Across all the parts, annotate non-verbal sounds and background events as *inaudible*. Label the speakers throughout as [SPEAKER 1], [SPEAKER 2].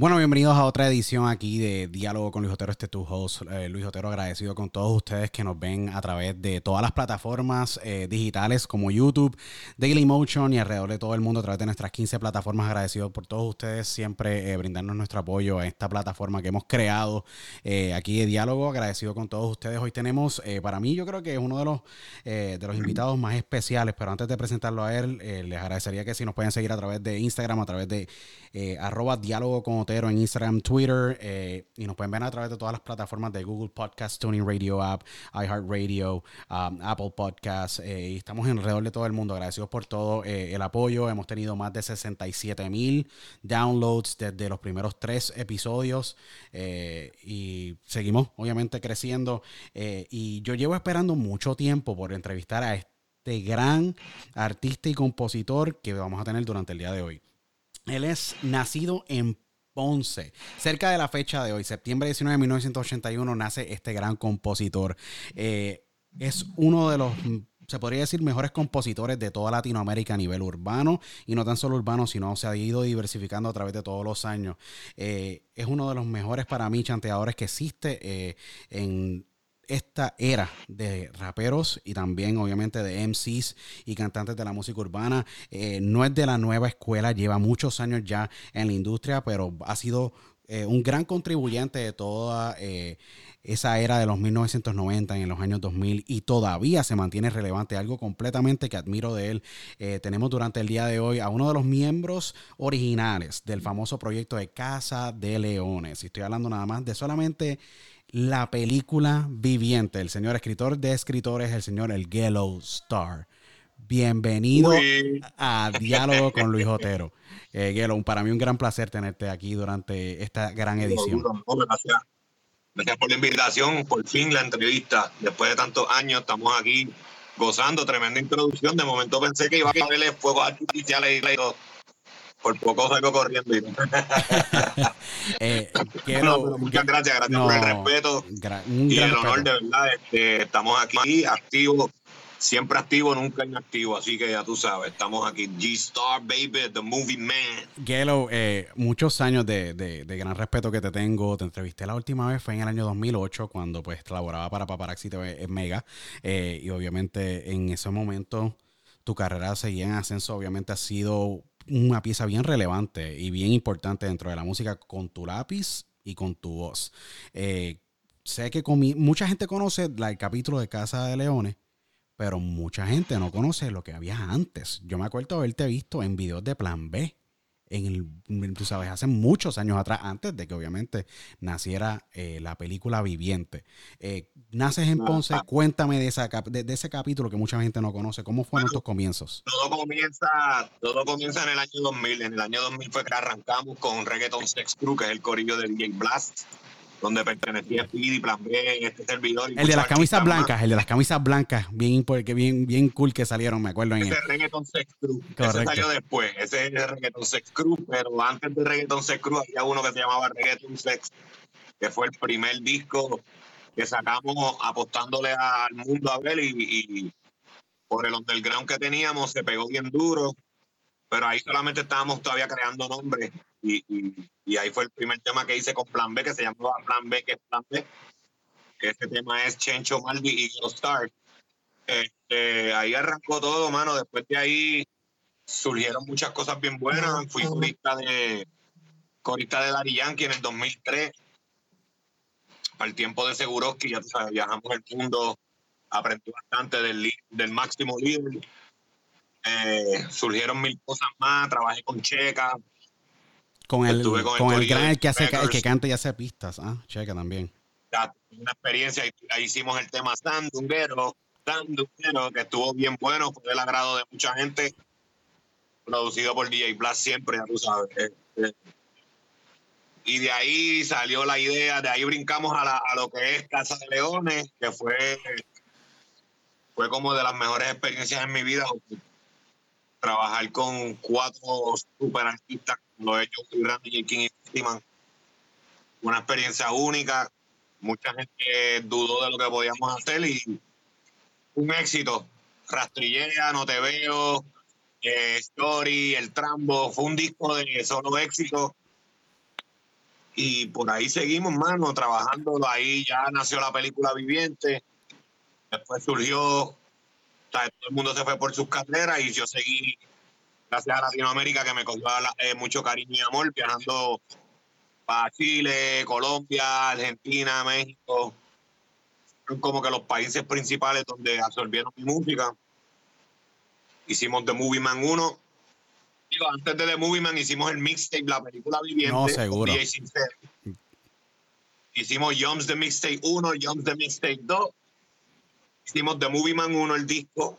[SPEAKER 1] Bueno, bienvenidos a otra edición aquí de Diálogo con Luis Otero, este tu host, eh, Luis Otero, agradecido con todos ustedes que nos ven a través de todas las plataformas eh, digitales como YouTube, Daily Motion y alrededor de todo el mundo a través de nuestras 15 plataformas, agradecido por todos ustedes siempre eh, brindarnos nuestro apoyo a esta plataforma que hemos creado aquí de Diálogo, agradecido con todos ustedes. Hoy tenemos, para mí yo creo que es uno de los, de los invitados más especiales, pero antes de presentarlo a él, les agradecería que si nos pueden seguir a través de Instagram, a través de arroba diálogo con En Instagram, Twitter, eh, y nos pueden ver a través de todas las plataformas de Google Podcast, Tuning Radio App, iHeartRadio, um, Apple Podcasts, eh, y estamos alrededor de todo el mundo. Agradecidos por todo eh, el apoyo. Hemos tenido más de 67 mil downloads desde los primeros tres episodios y seguimos obviamente creciendo. y yo llevo esperando mucho tiempo por entrevistar a este gran artista y compositor que vamos a tener durante el día de hoy. Él es nacido en Ponce. Cerca de la fecha de hoy, septiembre 19 de 1981, nace este gran compositor. Eh, es uno de los, se podría decir, mejores compositores de toda Latinoamérica a nivel urbano. Y no tan solo urbano, sino se ha ido diversificando a través de todos los años. Eh, es uno de los mejores para mí chanteadores que existe eh, en esta era de raperos y también obviamente de MCs y cantantes de la música urbana. Eh, no es de la nueva escuela, lleva muchos años ya en la industria, pero ha sido eh, un gran contribuyente de toda eh, esa era de los 1990 en los años 2000 y todavía se mantiene relevante, algo completamente que admiro de él. Tenemos durante el día de hoy a uno de los miembros originales del famoso proyecto de Casa de Leones. Y estoy hablando nada más de solamente la película viviente, el señor escritor de escritores, el señor El Yellow Star. Bienvenido
[SPEAKER 2] Uy.
[SPEAKER 1] a Diálogo con Luis Otero. Eh, para mí un gran placer tenerte aquí durante esta gran edición.
[SPEAKER 2] Gracias. Gracias por la invitación, por fin la entrevista. Después de tantos años estamos aquí gozando, tremenda introducción. De momento pensé que iba a haberle fuegos artificiales y todo. Por poco salgo corriendo. y- *laughs*
[SPEAKER 1] Eh, quiero-
[SPEAKER 2] muchas gracias, gracias
[SPEAKER 1] no,
[SPEAKER 2] por el respeto y el honor
[SPEAKER 1] respeto.
[SPEAKER 2] de verdad. Este, estamos aquí activos, siempre activos, nunca inactivos. Así que ya tú sabes, estamos aquí. G-Star, baby, the movie man.
[SPEAKER 1] Gelo, eh, muchos años de, de- de gran respeto que te tengo. Te entrevisté la última vez, fue en el año 2008, cuando pues laboraba para Paparazzi TV en Mega. Eh, y obviamente en ese momento tu carrera seguía en ascenso. Obviamente ha sido una pieza bien relevante y bien importante dentro de la música con tu lápiz y con tu voz. Eh, sé que mucha gente conoce el capítulo de Casa de Leones, pero mucha gente no conoce lo que había antes. Yo me acuerdo haberte visto en videos de Plan B, en el, tú sabes, hace muchos años atrás, antes de que obviamente naciera eh, la película Viviente. Eh, naces en Ponce, cuéntame de, esa, de, de ese capítulo que mucha gente no conoce. ¿Cómo fueron tus comienzos?
[SPEAKER 2] Todo comienza, todo comienza en el año 2000. En el año 2000 fue que arrancamos con Reggaeton Sex Crew, que es el corillo de DJ Blast, donde pertenecía Speedy, Plan B, este servidor. y
[SPEAKER 1] El de las camisas
[SPEAKER 2] artistas más.
[SPEAKER 1] blancas, el de las camisas blancas, bien, impo- que bien, bien cool que salieron, me acuerdo en
[SPEAKER 2] Ese es Reggaeton Sex Crew.
[SPEAKER 1] Correcto.
[SPEAKER 2] Ese salió después. Ese es el Reggaeton Sex Crew, pero antes de Reggaeton Sex Crew había uno que se llamaba Reggaeton Sex, que fue el primer disco que sacamos apostándole al mundo a ver y, y por el underground que teníamos se pegó bien duro, pero ahí solamente estábamos todavía creando nombres y, y- y ahí fue el primer tema que hice con Plan B, que se llamaba Plan B, que es Plan B, que ese tema es Chencho Maldi y Ghost Star. Este, ahí arrancó todo, mano. Después de ahí surgieron muchas cosas bien buenas. Fui corista de corista de Daddy Yankee en el 2003. Para el tiempo de Seguroski, ya tú sabes, viajamos el mundo, aprendí bastante del, del máximo líder. Eh, surgieron mil cosas más, trabajé con Checa,
[SPEAKER 1] Con el,
[SPEAKER 2] con el
[SPEAKER 1] con el
[SPEAKER 2] corillo
[SPEAKER 1] gran, el que, hace, el que canta y hace pistas. Ah, checa también.
[SPEAKER 2] ya, una experiencia ahí hicimos el tema Sandunguero, Sandunguero, que estuvo bien bueno, fue del agrado de mucha gente, producido por DJ Blast siempre, ya tú sabes. eh. y de ahí salió la idea, de ahí brincamos a, la, a lo que es Casa de Leones, que fue, fue como de las mejores experiencias en mi vida. Trabajar con cuatro super artistas, lo he hecho Randy, J. King y Steeman. Una experiencia única. Mucha gente dudó de lo que podíamos hacer y un éxito. Rastrillera, No Te Veo, eh, Story, El Trambo. Fue un disco de solo éxito y por ahí seguimos, mano, trabajando. Ahí ya nació la película Viviente. Después surgió, todo el mundo se fue por sus carreras y yo seguí, gracias a Latinoamérica, que me cogió eh, mucho cariño y amor, viajando para Chile, Colombia, Argentina, México. Son como que los países principales donde absorbieron mi música. Hicimos The Movie Man 1, antes de The Movie Man hicimos el mixtape, la película viviente.
[SPEAKER 1] No, seguro.
[SPEAKER 2] Hicimos Jumps the Mixtape 1, Jumps the Mixtape 2. Hicimos The Movie Man 1, el disco.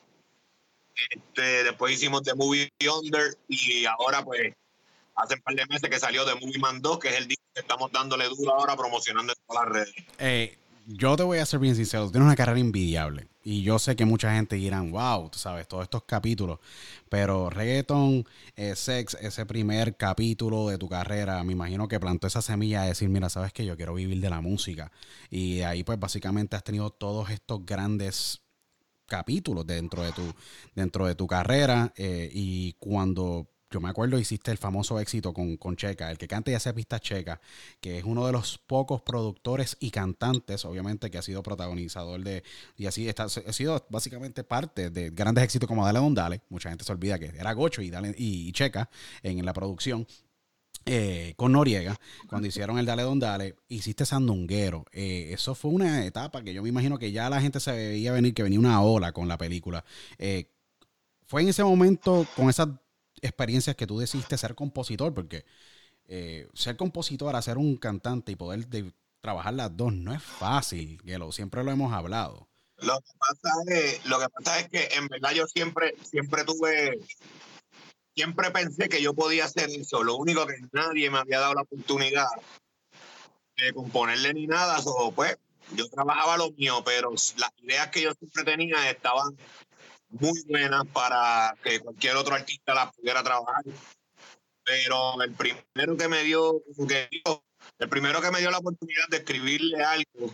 [SPEAKER 2] Este, después hicimos The Movie Under y ahora pues hace un par de meses que salió The Movie Man 2, que es el disco que estamos dándole duro ahora promocionando en todas las redes.
[SPEAKER 1] Eh, yo te voy a ser bien sincero, tienes una carrera invidiable. Y yo sé que mucha gente dirán, wow, sabes, todos estos capítulos. Pero Reggaeton, eh, Sex, ese primer capítulo de tu carrera, me imagino que plantó esa semilla de decir, mira, sabes que yo quiero vivir de la música. Y ahí pues básicamente has tenido todos estos grandes capítulos dentro de tu, dentro de tu carrera. Eh, y cuando yo me acuerdo, hiciste el famoso éxito con, con, Checa, el que canta y hace pista Checa, que es uno de los pocos productores y cantantes, obviamente, que ha sido protagonizador de, y así está, ha sido básicamente parte de grandes éxitos como Dale Don Dale. Mucha gente se olvida que era Gocho y, Dale, y, Checa en, la producción. Eh, con Noriega, cuando hicieron el Dale Don Dale, hiciste Sandunguero. Eh, eso fue una etapa que yo me imagino que ya la gente se veía venir, que venía una ola con la película. Eh, fue en ese momento, con esas experiencias que tú decidiste ser compositor, porque ser compositor, ser un cantante y poder trabajar las dos no es fácil, lo siempre lo hemos hablado.
[SPEAKER 2] Lo que, pasa es, lo que pasa es que en verdad yo siempre, siempre tuve, siempre pensé que yo podía hacer eso. Lo único que nadie me había dado la oportunidad de componerle ni nada, o pues yo trabajaba lo mío, pero las ideas que yo siempre tenía estaban muy buenas para que cualquier otro artista las pudiera trabajar. Pero el primero que me dio, el primero que me dio la oportunidad de escribirle algo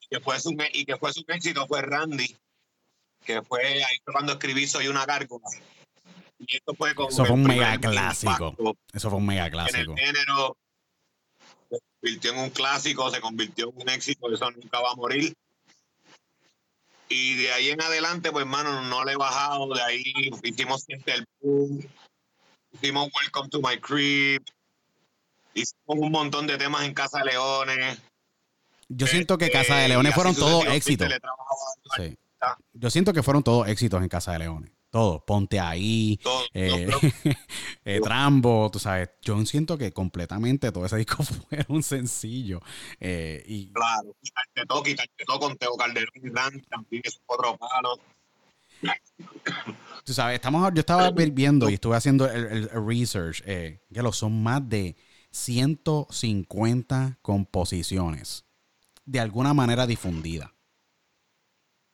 [SPEAKER 2] y que fue su, y que fue su éxito fue Randy, que fue ahí cuando escribí Soy una gárgola. Y esto fue como
[SPEAKER 1] Eso fue un mega clásico. Eso fue un mega clásico.
[SPEAKER 2] En el género se convirtió en un clásico, se convirtió en un éxito, eso nunca va a morir. Y de ahí en adelante, pues, hermano, no le he bajado. De ahí hicimos el boom, hicimos Welcome to My Crib, hicimos un montón de temas en Casa de Leones.
[SPEAKER 1] Yo siento que Casa de Leones fueron todos éxitos. Yo siento que fueron todos éxitos en Casa de Leones. Todo, ponte ahí, eh, *laughs* eh, Trambo, tú sabes. Yo siento que completamente todo ese disco *laughs* fue un sencillo. Eh, y...
[SPEAKER 2] Claro, quitarte todo, quitarte todo con Teo Calderón y Randy, también es otro palo.
[SPEAKER 1] Tú sabes, estamos, yo estaba viendo y estuve haciendo el, el research, que lo son más de 150 composiciones de alguna manera difundida.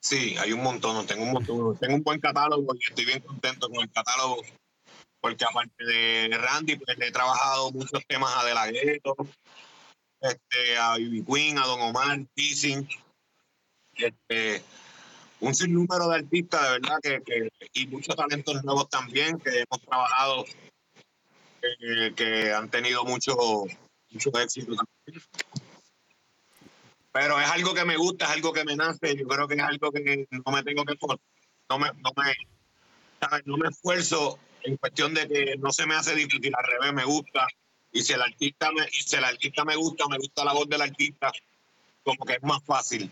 [SPEAKER 2] Sí, hay un montón, tengo un montón, tengo un buen catálogo y estoy bien contento con el catálogo, porque aparte de Randy, pues he trabajado muchos temas a De La Gueto, este, a Bibi Queen, a Don Omar, Teasing, este, un sinnúmero de artistas, de verdad, que, y muchos talentos nuevos también, que hemos trabajado, que, que han tenido mucho, mucho éxito también pero es algo que me gusta, es algo que me nace, yo creo que es algo que no me tengo que no me, no me, no me esfuerzo en cuestión de que no se me hace difícil, al revés me gusta, y si el artista me, y si el artista me gusta, me gusta la voz del artista, como que es más fácil.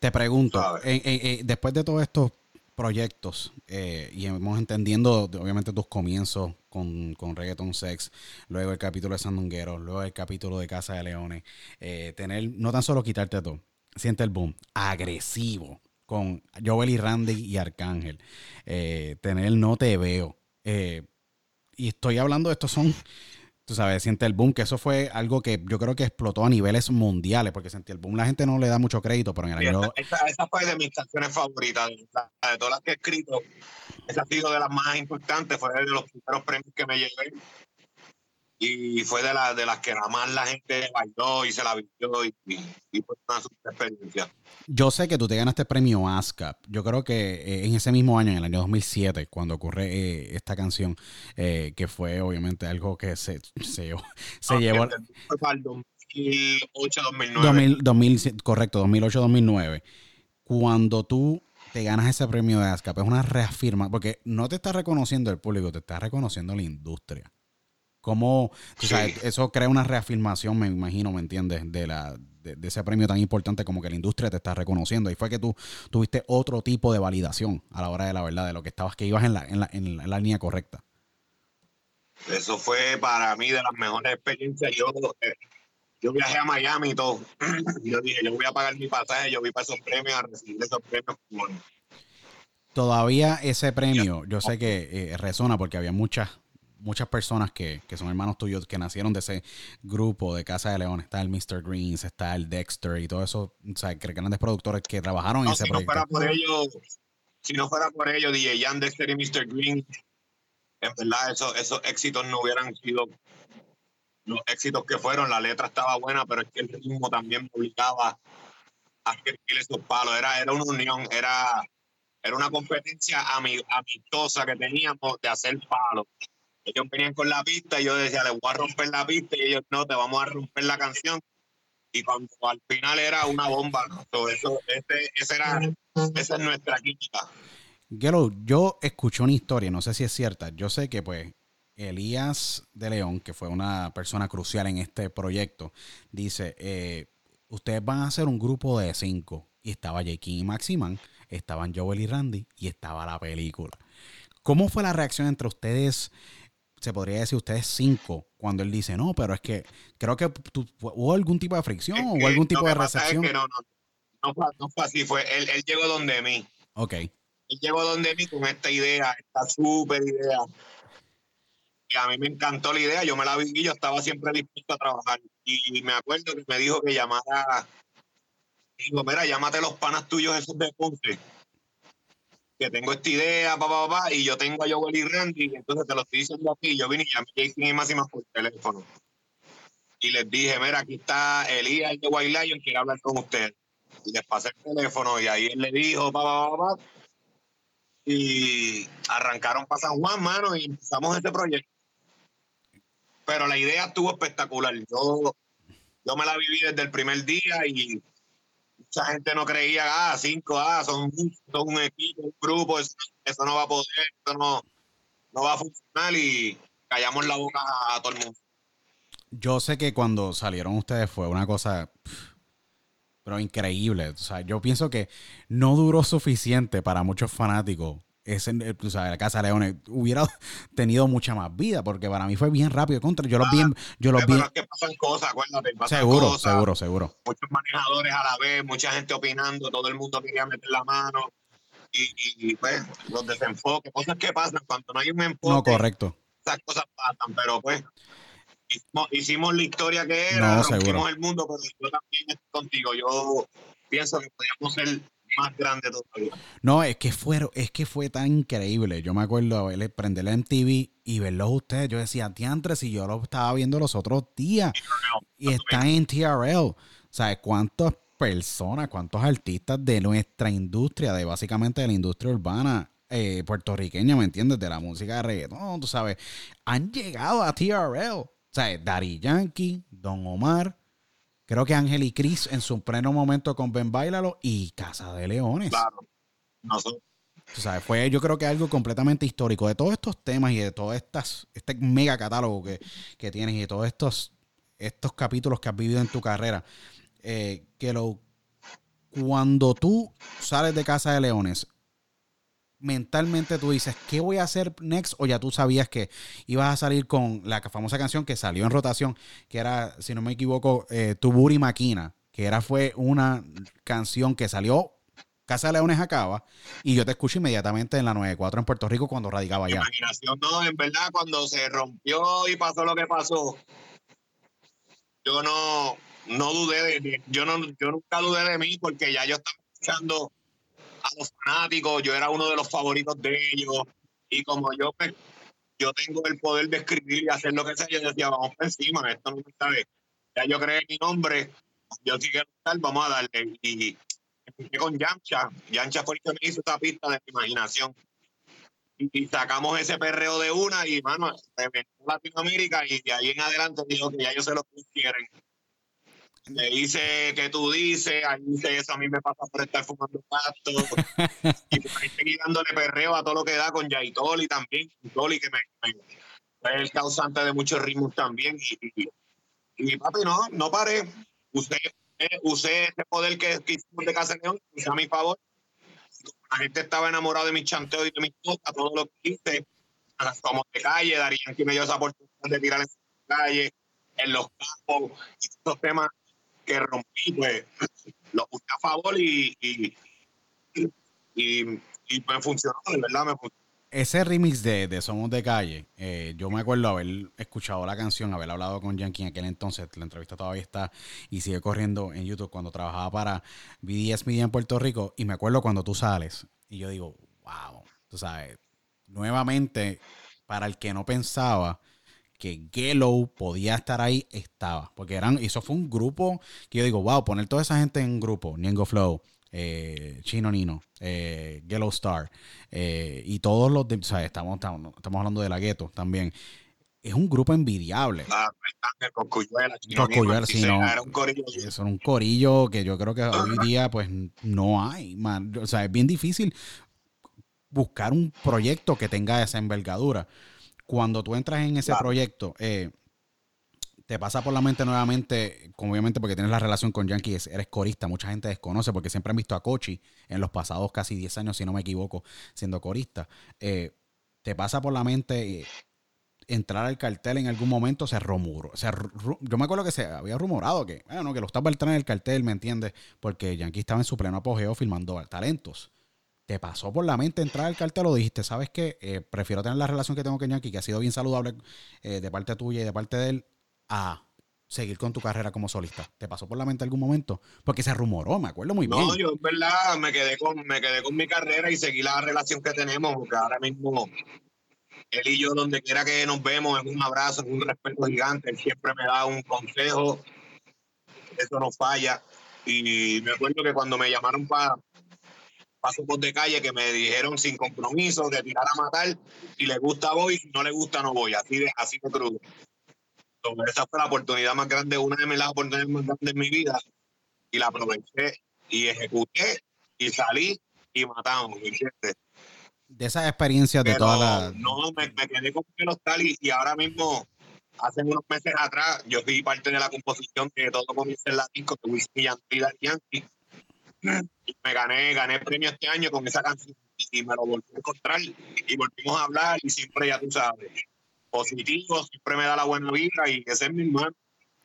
[SPEAKER 1] Te pregunto, después de todo esto proyectos eh, y hemos entendiendo obviamente tus comienzos con, con Reggaeton Sex, luego el capítulo de Sandunguero, luego el capítulo de Casa de Leones, eh, tener, no tan solo quitarte todo, siente el boom, agresivo con Joel y Randy y Arcángel, eh, tener No Te Veo, y estoy hablando estos son tú sabes, siente el boom, que eso fue algo que yo creo que explotó a niveles mundiales, porque sentí el boom, la gente no le da mucho crédito, pero en el año...
[SPEAKER 2] Esa, esa, fue de mis canciones favoritas, de, de, todas las que he escrito, esa ha sido de las más importantes, fue de los primeros premios que me llevé y fue de, la, de las que nada más la gente bailó y se la vivió y, y, fue una super experiencia.
[SPEAKER 1] Yo sé que tú te ganaste el premio ASCAP. Yo creo que eh, en ese mismo año, en el año 2007, cuando ocurre eh, esta canción, eh, que fue obviamente algo que se, se, se
[SPEAKER 2] no,
[SPEAKER 1] llevó...
[SPEAKER 2] Fue para el 2008-2009.
[SPEAKER 1] 2000, correcto, 2008-2009. Cuando tú te ganas ese premio de ASCAP, es una reafirma, porque no te está reconociendo el público, te está reconociendo la industria. ¿Cómo, sí. o sea, eso crea una reafirmación, me imagino, ¿me entiendes? De, la, de, de, ese premio tan importante como que la industria te está reconociendo. Y fue que tú tuviste otro tipo de validación a la hora de la verdad, de lo que estabas, que ibas en la, en la, en la, en la línea correcta.
[SPEAKER 2] Eso fue para mí de las mejores experiencias. Yo, eh, yo viajé a Miami y todo. *clears throat* Yo dije, yo voy a pagar mi pasaje, yo voy para esos premios a recibir esos premios.
[SPEAKER 1] Todavía ese premio, yo sé que eh, resona porque había muchas muchas personas que, que, son hermanos tuyos que nacieron de ese grupo de Casa de León. Está el Mr. Greens, está el Dexter y todo eso. O sea, grandes productores que trabajaron
[SPEAKER 2] no,
[SPEAKER 1] en ese
[SPEAKER 2] si
[SPEAKER 1] proyecto.
[SPEAKER 2] No fuera por ellos, si no fuera por ellos, DJ Jan, Dexter y Mr. Green, en verdad esos, esos éxitos no hubieran sido los éxitos que fueron. La letra estaba buena, pero es que el ritmo también obligaba a escribir esos palos. Era, era una unión, era, era una competencia amistosa que teníamos de hacer palos ellos venían con la pista y yo decía, les voy a romper la pista y ellos no, te vamos a romper la canción. Y cuando al final era una bomba, ¿no? so, eso, ese, ese era, esa es nuestra química.
[SPEAKER 1] Gelo, yo escuché una historia, no sé si es cierta. Yo sé que pues Elías de León, que fue una persona crucial en este proyecto, dice, eh, ustedes van a hacer un grupo de cinco. Y estaba J.K. y Maximan, estaban Joel y Randy y estaba la película. ¿Cómo fue la reacción entre ustedes? Se podría decir ustedes cinco cuando él dice no, pero es que creo que tú, hubo algún tipo de fricción
[SPEAKER 2] es
[SPEAKER 1] o algún tipo de recepción.
[SPEAKER 2] Es que no, no, no, fue, no fue así, fue él, él llegó donde mí.
[SPEAKER 1] Ok.
[SPEAKER 2] Él llegó donde mí con esta idea, esta súper idea. Y a mí me encantó la idea, yo me la viví, yo estaba siempre dispuesto a trabajar. Y me acuerdo que me dijo que llamara, digo, mira, llámate los panas tuyos esos de Ponce que tengo esta idea, papá, papá, y yo tengo a Joel y Randy, y entonces te lo estoy diciendo aquí, yo vine y llamé a Jason y Máxima por teléfono. Y les dije, mira, aquí está Elías de White Lion, quiere hablar con usted. Y les pasé el teléfono, y ahí él le dijo, papá, papá, y arrancaron para San Juan, mano, y empezamos este proyecto. Pero la idea estuvo espectacular. Yo, yo me la viví desde el primer día y mucha gente no creía, ah, cinco, ah, son, son un equipo, un grupo, eso, no va a poder, eso no, no va a funcionar y callamos la boca a, todo el mundo.
[SPEAKER 1] Yo sé que cuando salieron ustedes fue una cosa, pero increíble. O sea, yo pienso que no duró suficiente para muchos fanáticos ese, o sea, la Casa Leones hubiera *laughs* tenido mucha más vida, porque para mí fue bien rápido contra. Yo los vi, yo los
[SPEAKER 2] pero
[SPEAKER 1] vi.
[SPEAKER 2] Es que pasan cosas, acuérdate. Pasan
[SPEAKER 1] seguro,
[SPEAKER 2] cosas,
[SPEAKER 1] seguro, seguro.
[SPEAKER 2] Muchos manejadores a la vez, mucha gente opinando, todo el mundo quería meter la mano. Y, y, y pues, los desenfoques, cosas que pasan cuando no hay un enfoque.
[SPEAKER 1] No, correcto.
[SPEAKER 2] Esas cosas pasan, pero pues. Hicimos, hicimos la historia que era,
[SPEAKER 1] no,
[SPEAKER 2] rompimos
[SPEAKER 1] seguro.
[SPEAKER 2] el mundo, pero yo también estoy contigo. Yo pienso que podíamos ser más grande todavía.
[SPEAKER 1] No, es que fue, es que fue tan increíble. Yo me acuerdo verle, prenderle en TV y verlos ustedes. Yo decía, diantres, y yo lo estaba viendo los otros días. Y está en TRL. ¿Sabes cuántas personas, cuántos artistas de nuestra industria, de básicamente de la industria urbana eh, puertorriqueña, ¿me entiendes? De la música de reggaetón, tú sabes, han llegado a TRL. O sea, Daddy Yankee, Don Omar, Creo que Ángel y Cris en su pleno momento con Ben Bailalo y Casa de Leones.
[SPEAKER 2] Claro. No sé.
[SPEAKER 1] O sea, fue yo creo que algo completamente histórico de todos estos temas y de todo estas, este mega catálogo que, que tienes y de todos estos, estos capítulos que has vivido en tu carrera. Eh, que lo cuando tú sales de Casa de Leones, mentalmente tú dices, ¿qué voy a hacer next? O ya tú sabías que ibas a salir con la famosa canción que salió en rotación, que era, si no me equivoco, eh, Tu Buri Maquina, que era, fue una canción que salió Casa de Leones acaba y yo te escucho inmediatamente en la 94 en Puerto Rico cuando radicaba allá.
[SPEAKER 2] En verdad, cuando se rompió y pasó lo que pasó, yo no, no dudé de, yo no, yo nunca dudé de mí porque ya yo estaba escuchando a los fanáticos, yo era uno de los favoritos de ellos y como yo pues, yo tengo el poder de escribir y hacer lo que sea, yo decía, vamos por encima, esto no me sabe. Ya yo creé mi nombre, yo sí quiero estar, vamos a darle. Y empecé con Yancha, Yancha fue el que me hizo esta pista de mi imaginación. Y, sacamos ese perreo de una y, mano, se metió Latinoamérica y de ahí en adelante dijo que ya yo sé lo que quieren. Le dice que tú dices, ahí dice eso, a mí me pasa por estar fumando pasto. *laughs* y por ahí seguí dándole perreo a todo lo que da con Yaitoli también. Toli que me, es el causante de muchos ritmos también. Y, y, papi, no, no paré. Usé, usé ese poder que, que hicimos de Casa León, a mi favor. La gente estaba enamorada de mis chanteos y de mis cosas, todo lo que hice. A las tomos de calle, Darían que me dio esa oportunidad de tirar en la calle, en los campos, y estos temas que rompí, pues lo puse a favor y, y, pues funcionó, de verdad me funcionó.
[SPEAKER 1] Ese remix de, de Somos de Calle, eh, yo me acuerdo haber escuchado la canción, haber hablado con Yankee en aquel entonces, la entrevista todavía está y sigue corriendo en YouTube cuando trabajaba para BDS Media en Puerto Rico y me acuerdo cuando tú sales y yo digo, wow, tú sabes, nuevamente, para el que no pensaba, que Gellow podía estar ahí, estaba. Porque eran, eso fue un grupo que yo digo, wow, poner toda esa gente en un grupo, Niengo Flow, eh, Chino Nino, eh, Gellow Star, eh, y todos los de, o sea, estamos, estamos, hablando de la gueto también. Es un grupo envidiable.
[SPEAKER 2] Ah,
[SPEAKER 1] Coscuyuela, sí, no, era un corillo. Es un corillo que yo creo que hoy día pues no hay. Man. O sea, es bien difícil buscar un proyecto que tenga esa envergadura cuando tú entras en ese proyecto, eh, te pasa por la mente nuevamente, como obviamente porque tienes la relación con Yankee, eres corista, mucha gente desconoce porque siempre han visto a Kochi en los pasados casi 10 años, si no me equivoco, siendo corista. Eh, te pasa por la mente eh, entrar al cartel en algún momento, se rumoró. yo me acuerdo que se había rumorado que, bueno, que lo estaba entrar en el cartel, ¿me entiendes? Porque Yankee estaba en su pleno apogeo filmando talentos te pasó por la mente entrar al cartel o dijiste, ¿sabes qué? Eh, prefiero tener la relación que tengo con Yankee, que ha sido bien saludable eh, de parte tuya y de parte de él, a seguir con tu carrera como solista. ¿Te pasó por la mente algún momento? Porque se rumoró, me acuerdo muy bien.
[SPEAKER 2] No, yo en verdad me quedé con, me quedé con mi carrera y seguí la relación que tenemos, porque ahora mismo él y yo, donde quiera que nos vemos, es un abrazo, es un respeto gigante. Él siempre me da un consejo, eso no falla. Y me acuerdo que cuando me llamaron para paso por de calle que me dijeron sin compromiso de tirar a matar. Si le gusta voy, si no le gusta no voy. Así de, así de crudo. Entonces, esa fue la oportunidad más grande, una de las oportunidades más grandes de mi vida. Y la aproveché y ejecuté y salí y matamos.
[SPEAKER 1] De esas experiencias de todas las.
[SPEAKER 2] No, me, quedé con el hostal y, y ahora mismo hace unos meses atrás, yo fui parte de la composición de todo comienza en la disco que Whisky y Yankee me gané, gané premio este año con esa canción y me lo volví a encontrar y volvimos a hablar y siempre ya tú sabes, positivo, siempre me da la buena vida y ese es mi hermano.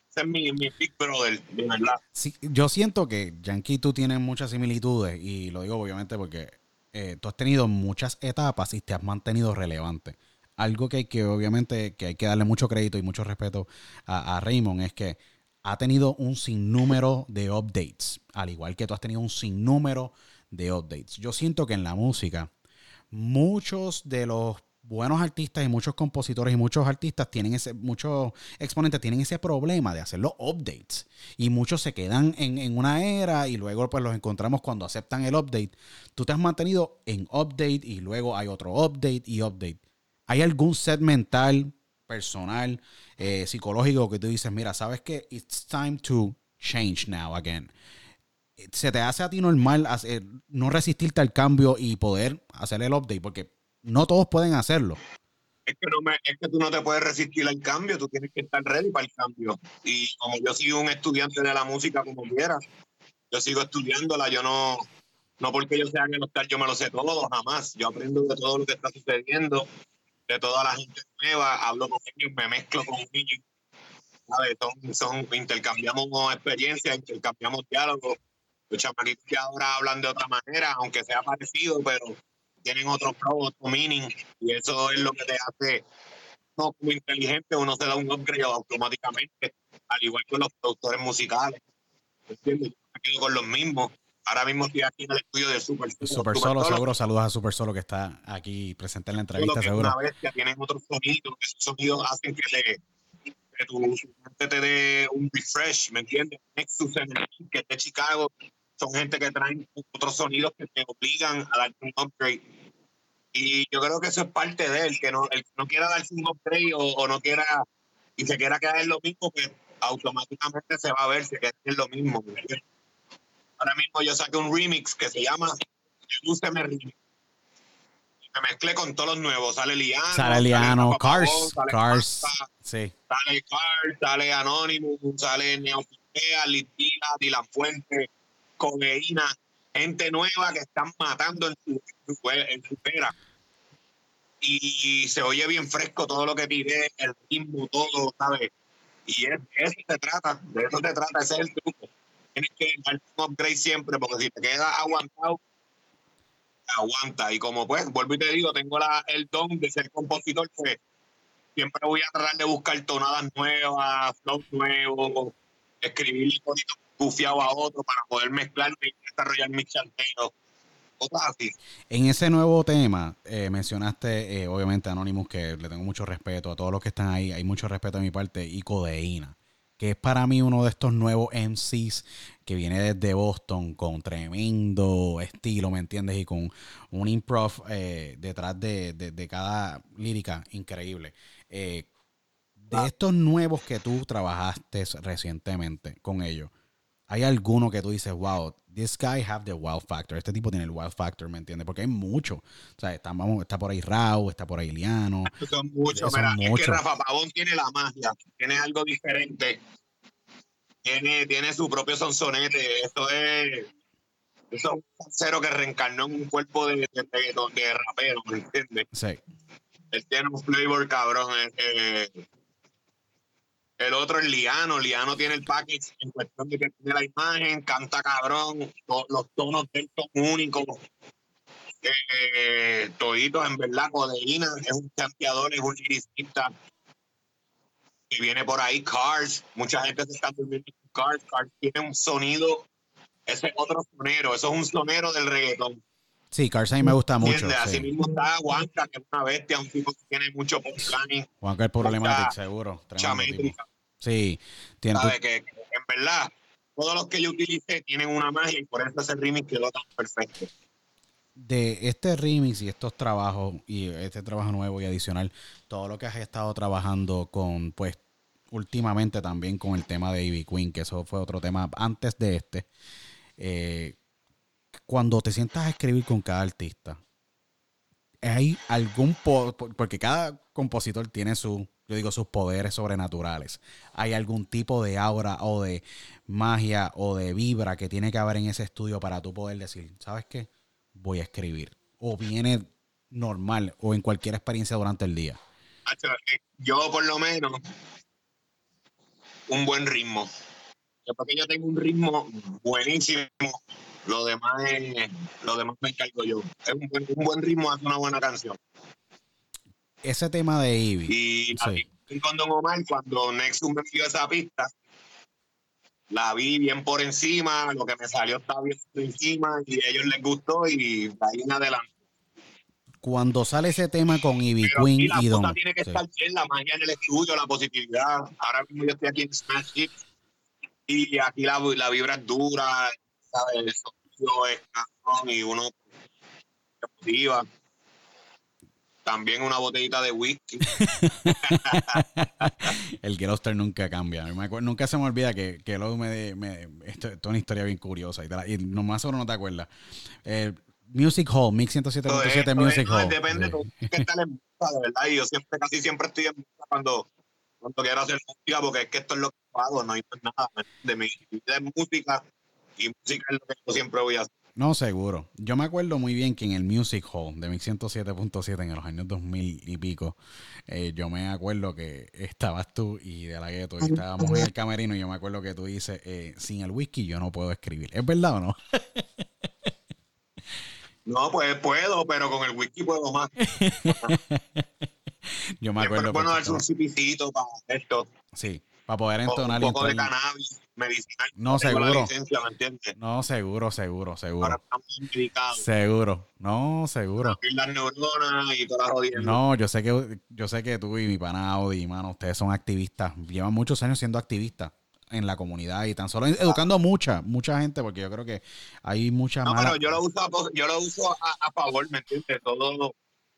[SPEAKER 2] Ese es mi, mi big brother, de verdad.
[SPEAKER 1] Sí, yo siento que Yankee tú tienes muchas similitudes y lo digo obviamente porque eh, tú has tenido muchas etapas y te has mantenido relevante. Algo que, que obviamente que hay que darle mucho crédito y mucho respeto a, a Raymond es que ha tenido un sinnúmero de updates, al igual que tú has tenido un sinnúmero de updates. Yo siento que en la música, muchos de los buenos artistas y muchos compositores y muchos artistas tienen ese, muchos exponentes tienen ese problema de hacer los updates. Y muchos se quedan en, en, una era y luego pues los encontramos cuando aceptan el update. Tú te has mantenido en update y luego hay otro update y update. ¿Hay algún set mental personal, eh, psicológico que tú dices, mira, sabes que it's time to change now again. Se te hace a ti normal hacer, no resistirte al cambio y poder hacer el update, porque no todos pueden hacerlo.
[SPEAKER 2] Es que, no me, es que tú no te puedes resistir al cambio, tú tienes que estar ready para el cambio. Y como yo sigo un estudiante de la música como quiera, yo sigo estudiándola, yo no, no porque yo sea que no estar, yo me lo sé todo, jamás. Yo aprendo de todo lo que está sucediendo de toda la gente nueva, hablo con ellos, me mezclo con ellos. Son, son, intercambiamos experiencias, intercambiamos diálogos los chamaquitos que ahora hablan de otra manera, aunque sea parecido, pero tienen otro flow, otro meaning, y eso es lo que te hace no como inteligente, uno se da un upgrade automáticamente, al igual que los productores musicales. ¿Entiendes? Yo me quedo con los mismos. Ahora mismo estoy aquí en el estudio de Super Solo.
[SPEAKER 1] Super Solo, seguro. Saludos a Super Solo que está aquí presente en la entrevista,
[SPEAKER 2] que es
[SPEAKER 1] seguro.
[SPEAKER 2] Una bestia, tienen otros sonidos, que esos sonidos hacen que, te, que tu mente te dé un refresh, ¿me entiendes? Nexus Energy, que es de Chicago, son gente que traen otros sonidos que te obligan a darte un upgrade. Y yo creo que eso es parte de él, que no, el que no quiera darse un upgrade o, o no quiera y se quiera quedar en lo mismo, pues automáticamente se va a ver, se queda en lo mismo. ¿me entiendes? Ahora mismo yo saqué un remix que se llama Sedúceme Remix. Me mezclé con todos los nuevos. Sale Liano.
[SPEAKER 1] Sale Liano,
[SPEAKER 2] Pavón,
[SPEAKER 1] Cars,
[SPEAKER 2] sale
[SPEAKER 1] Cars, sí.
[SPEAKER 2] Sale Cars, sale Anonymous, sale Neopikea, Litila, Dylan Fuente, Codeína. Gente nueva que están matando en su, en su, en su pera. Y se oye bien fresco todo lo que tiré, el ritmo, todo, ¿sabes? Y es, de eso se trata, de eso se trata, ese es el truco. Tienes que dar un upgrade siempre, porque si te quedas aguantado, aguanta. Y como pues, vuelvo y te digo, tengo la, el don de ser compositor, pues siempre voy a tratar de buscar tonadas nuevas, flows nuevos, escribir un poquito bufiado a otro para poder mezclarme y desarrollar mis chanteos.
[SPEAKER 1] En ese nuevo tema, eh, mencionaste, eh, obviamente, Anonymous, que le tengo mucho respeto a todos los que están ahí, hay mucho respeto de mi parte, y Codeína, que es para mí uno de estos nuevos MCs que viene desde Boston con tremendo estilo, ¿me entiendes? Y con un improv eh, detrás de, de- de cada lírica increíble. Eh, de estos nuevos que tú trabajaste recientemente con ellos, ¿hay alguno que tú dices, wow, this guy have the wow factor? Este tipo tiene el wow factor, ¿me entiendes? Porque hay mucho. O sea, está, vamos, está por ahí Rao, está por ahí Liano.
[SPEAKER 2] Son muchos, mira, es
[SPEAKER 1] muchos.
[SPEAKER 2] que Rafa Pavón tiene la magia, tiene algo diferente, tiene, tiene su propio sonsonete, eso es, eso es un salsero que reencarnó en un cuerpo de, de rapero, ¿me entiendes?
[SPEAKER 1] Sí.
[SPEAKER 2] Él tiene un flavor cabrón. eh, eh. El otro es Liano, Liano tiene el package en cuestión de que tiene la imagen, canta cabrón, to- los tonos de él son únicos. Eh, toditos en verdad, Codeína es un campeador, es un liricista que viene por ahí, Cars, mucha gente se está durmiendo con Cars, Cars tiene un sonido, ese es otro sonero, eso es un sonero del reggaetón.
[SPEAKER 1] Sí, Cars a mí me gusta mucho.
[SPEAKER 2] Así
[SPEAKER 1] sí.
[SPEAKER 2] mismo está Juanca, que es una bestia, un tipo que tiene mucho planning,
[SPEAKER 1] Juan Carlos Problematic,
[SPEAKER 2] Mucha
[SPEAKER 1] seguro.
[SPEAKER 2] chamétrica,
[SPEAKER 1] Sí, tiene.
[SPEAKER 2] Que, en verdad, todos los que yo utilicé tienen una magia y por eso ese remix quedó tan perfecto.
[SPEAKER 1] de este remix y estos trabajos y este trabajo nuevo y adicional, todo lo que has estado trabajando con, pues, últimamente también con el tema de Ivy Queen, que eso fue otro tema antes de este. eh, cuando te sientas a escribir con cada artista, ¿hay algún po- porque cada compositor tiene su, yo digo, sus poderes sobrenaturales. ¿Hay algún tipo de aura o de magia o de vibra que tiene que haber en ese estudio para tú poder decir, ¿sabes qué? Voy a escribir. O viene normal o en cualquier experiencia durante el día.
[SPEAKER 2] Eh, Yo por lo menos un buen ritmo. Yo porque yo tengo un ritmo buenísimo, lo demás es, demás me encargo yo. Es un buen, un buen ritmo hace una buena canción.
[SPEAKER 1] Ese tema de Ivy.
[SPEAKER 2] Y
[SPEAKER 1] Sí.
[SPEAKER 2] así con Don Omar, cuando Nexus me dio esa pista, la vi bien por encima, lo que me salió estaba bien por encima y a ellos les gustó y de ahí en adelante.
[SPEAKER 1] Cuando sale ese tema con Ivy
[SPEAKER 2] Pero
[SPEAKER 1] Queen
[SPEAKER 2] aquí la
[SPEAKER 1] y Don.
[SPEAKER 2] cosa tiene que
[SPEAKER 1] sí.
[SPEAKER 2] estar bien, la magia en el estudio, la positividad. Ahora mismo yo estoy aquí en Smash Hits y aquí la, la vibra es dura, ¿sabes? El sonido es cabrón y uno se motiva. También una botellita de whisky. *laughs*
[SPEAKER 1] el Gloucester nunca cambia. Me acuerdo- nunca se me olvida que, que luego me, me esto, esto es una historia bien curiosa y, la- y nomás solo no te acuerdas. Eh, Music Hall, Mix 107.7
[SPEAKER 2] Esto es-
[SPEAKER 1] Music
[SPEAKER 2] no,
[SPEAKER 1] Hall.
[SPEAKER 2] Depende,
[SPEAKER 1] Sí.
[SPEAKER 2] tienes que estar en *laughs* música, de verdad. Y yo siempre, casi siempre estoy en cuando, cuando quiero hacer música, porque es que esto es lo que hago, no hay nada. De mi vida es música y música es lo que yo siempre voy a hacer.
[SPEAKER 1] No, seguro. Yo me acuerdo muy bien que en el Music Hall de 1107.7 en los años 2000 y pico, eh, yo me acuerdo que estabas tú y de la gueto y estábamos en el camerino y yo me acuerdo que tú dices, eh, sin el whisky yo no puedo escribir. ¿Es verdad o no?
[SPEAKER 2] no, pues puedo, pero con el whisky puedo más. *laughs*
[SPEAKER 1] yo me acuerdo.
[SPEAKER 2] Bueno darse un cipicito para esto.
[SPEAKER 1] Sí, para poder entonar.
[SPEAKER 2] Un poco de cannabis medicinal.
[SPEAKER 1] No, seguro. no, seguro, seguro, seguro. Seguro, no, seguro. No, yo sé que yo sé que tú y mi pana Audi, mano, ustedes son activistas, llevan muchos años siendo activistas en la comunidad y tan solo educando a mucha, mucha gente, porque yo creo que hay mucha
[SPEAKER 2] no, pero yo lo uso, a, yo lo uso a, favor, ¿me entiendes? Todo,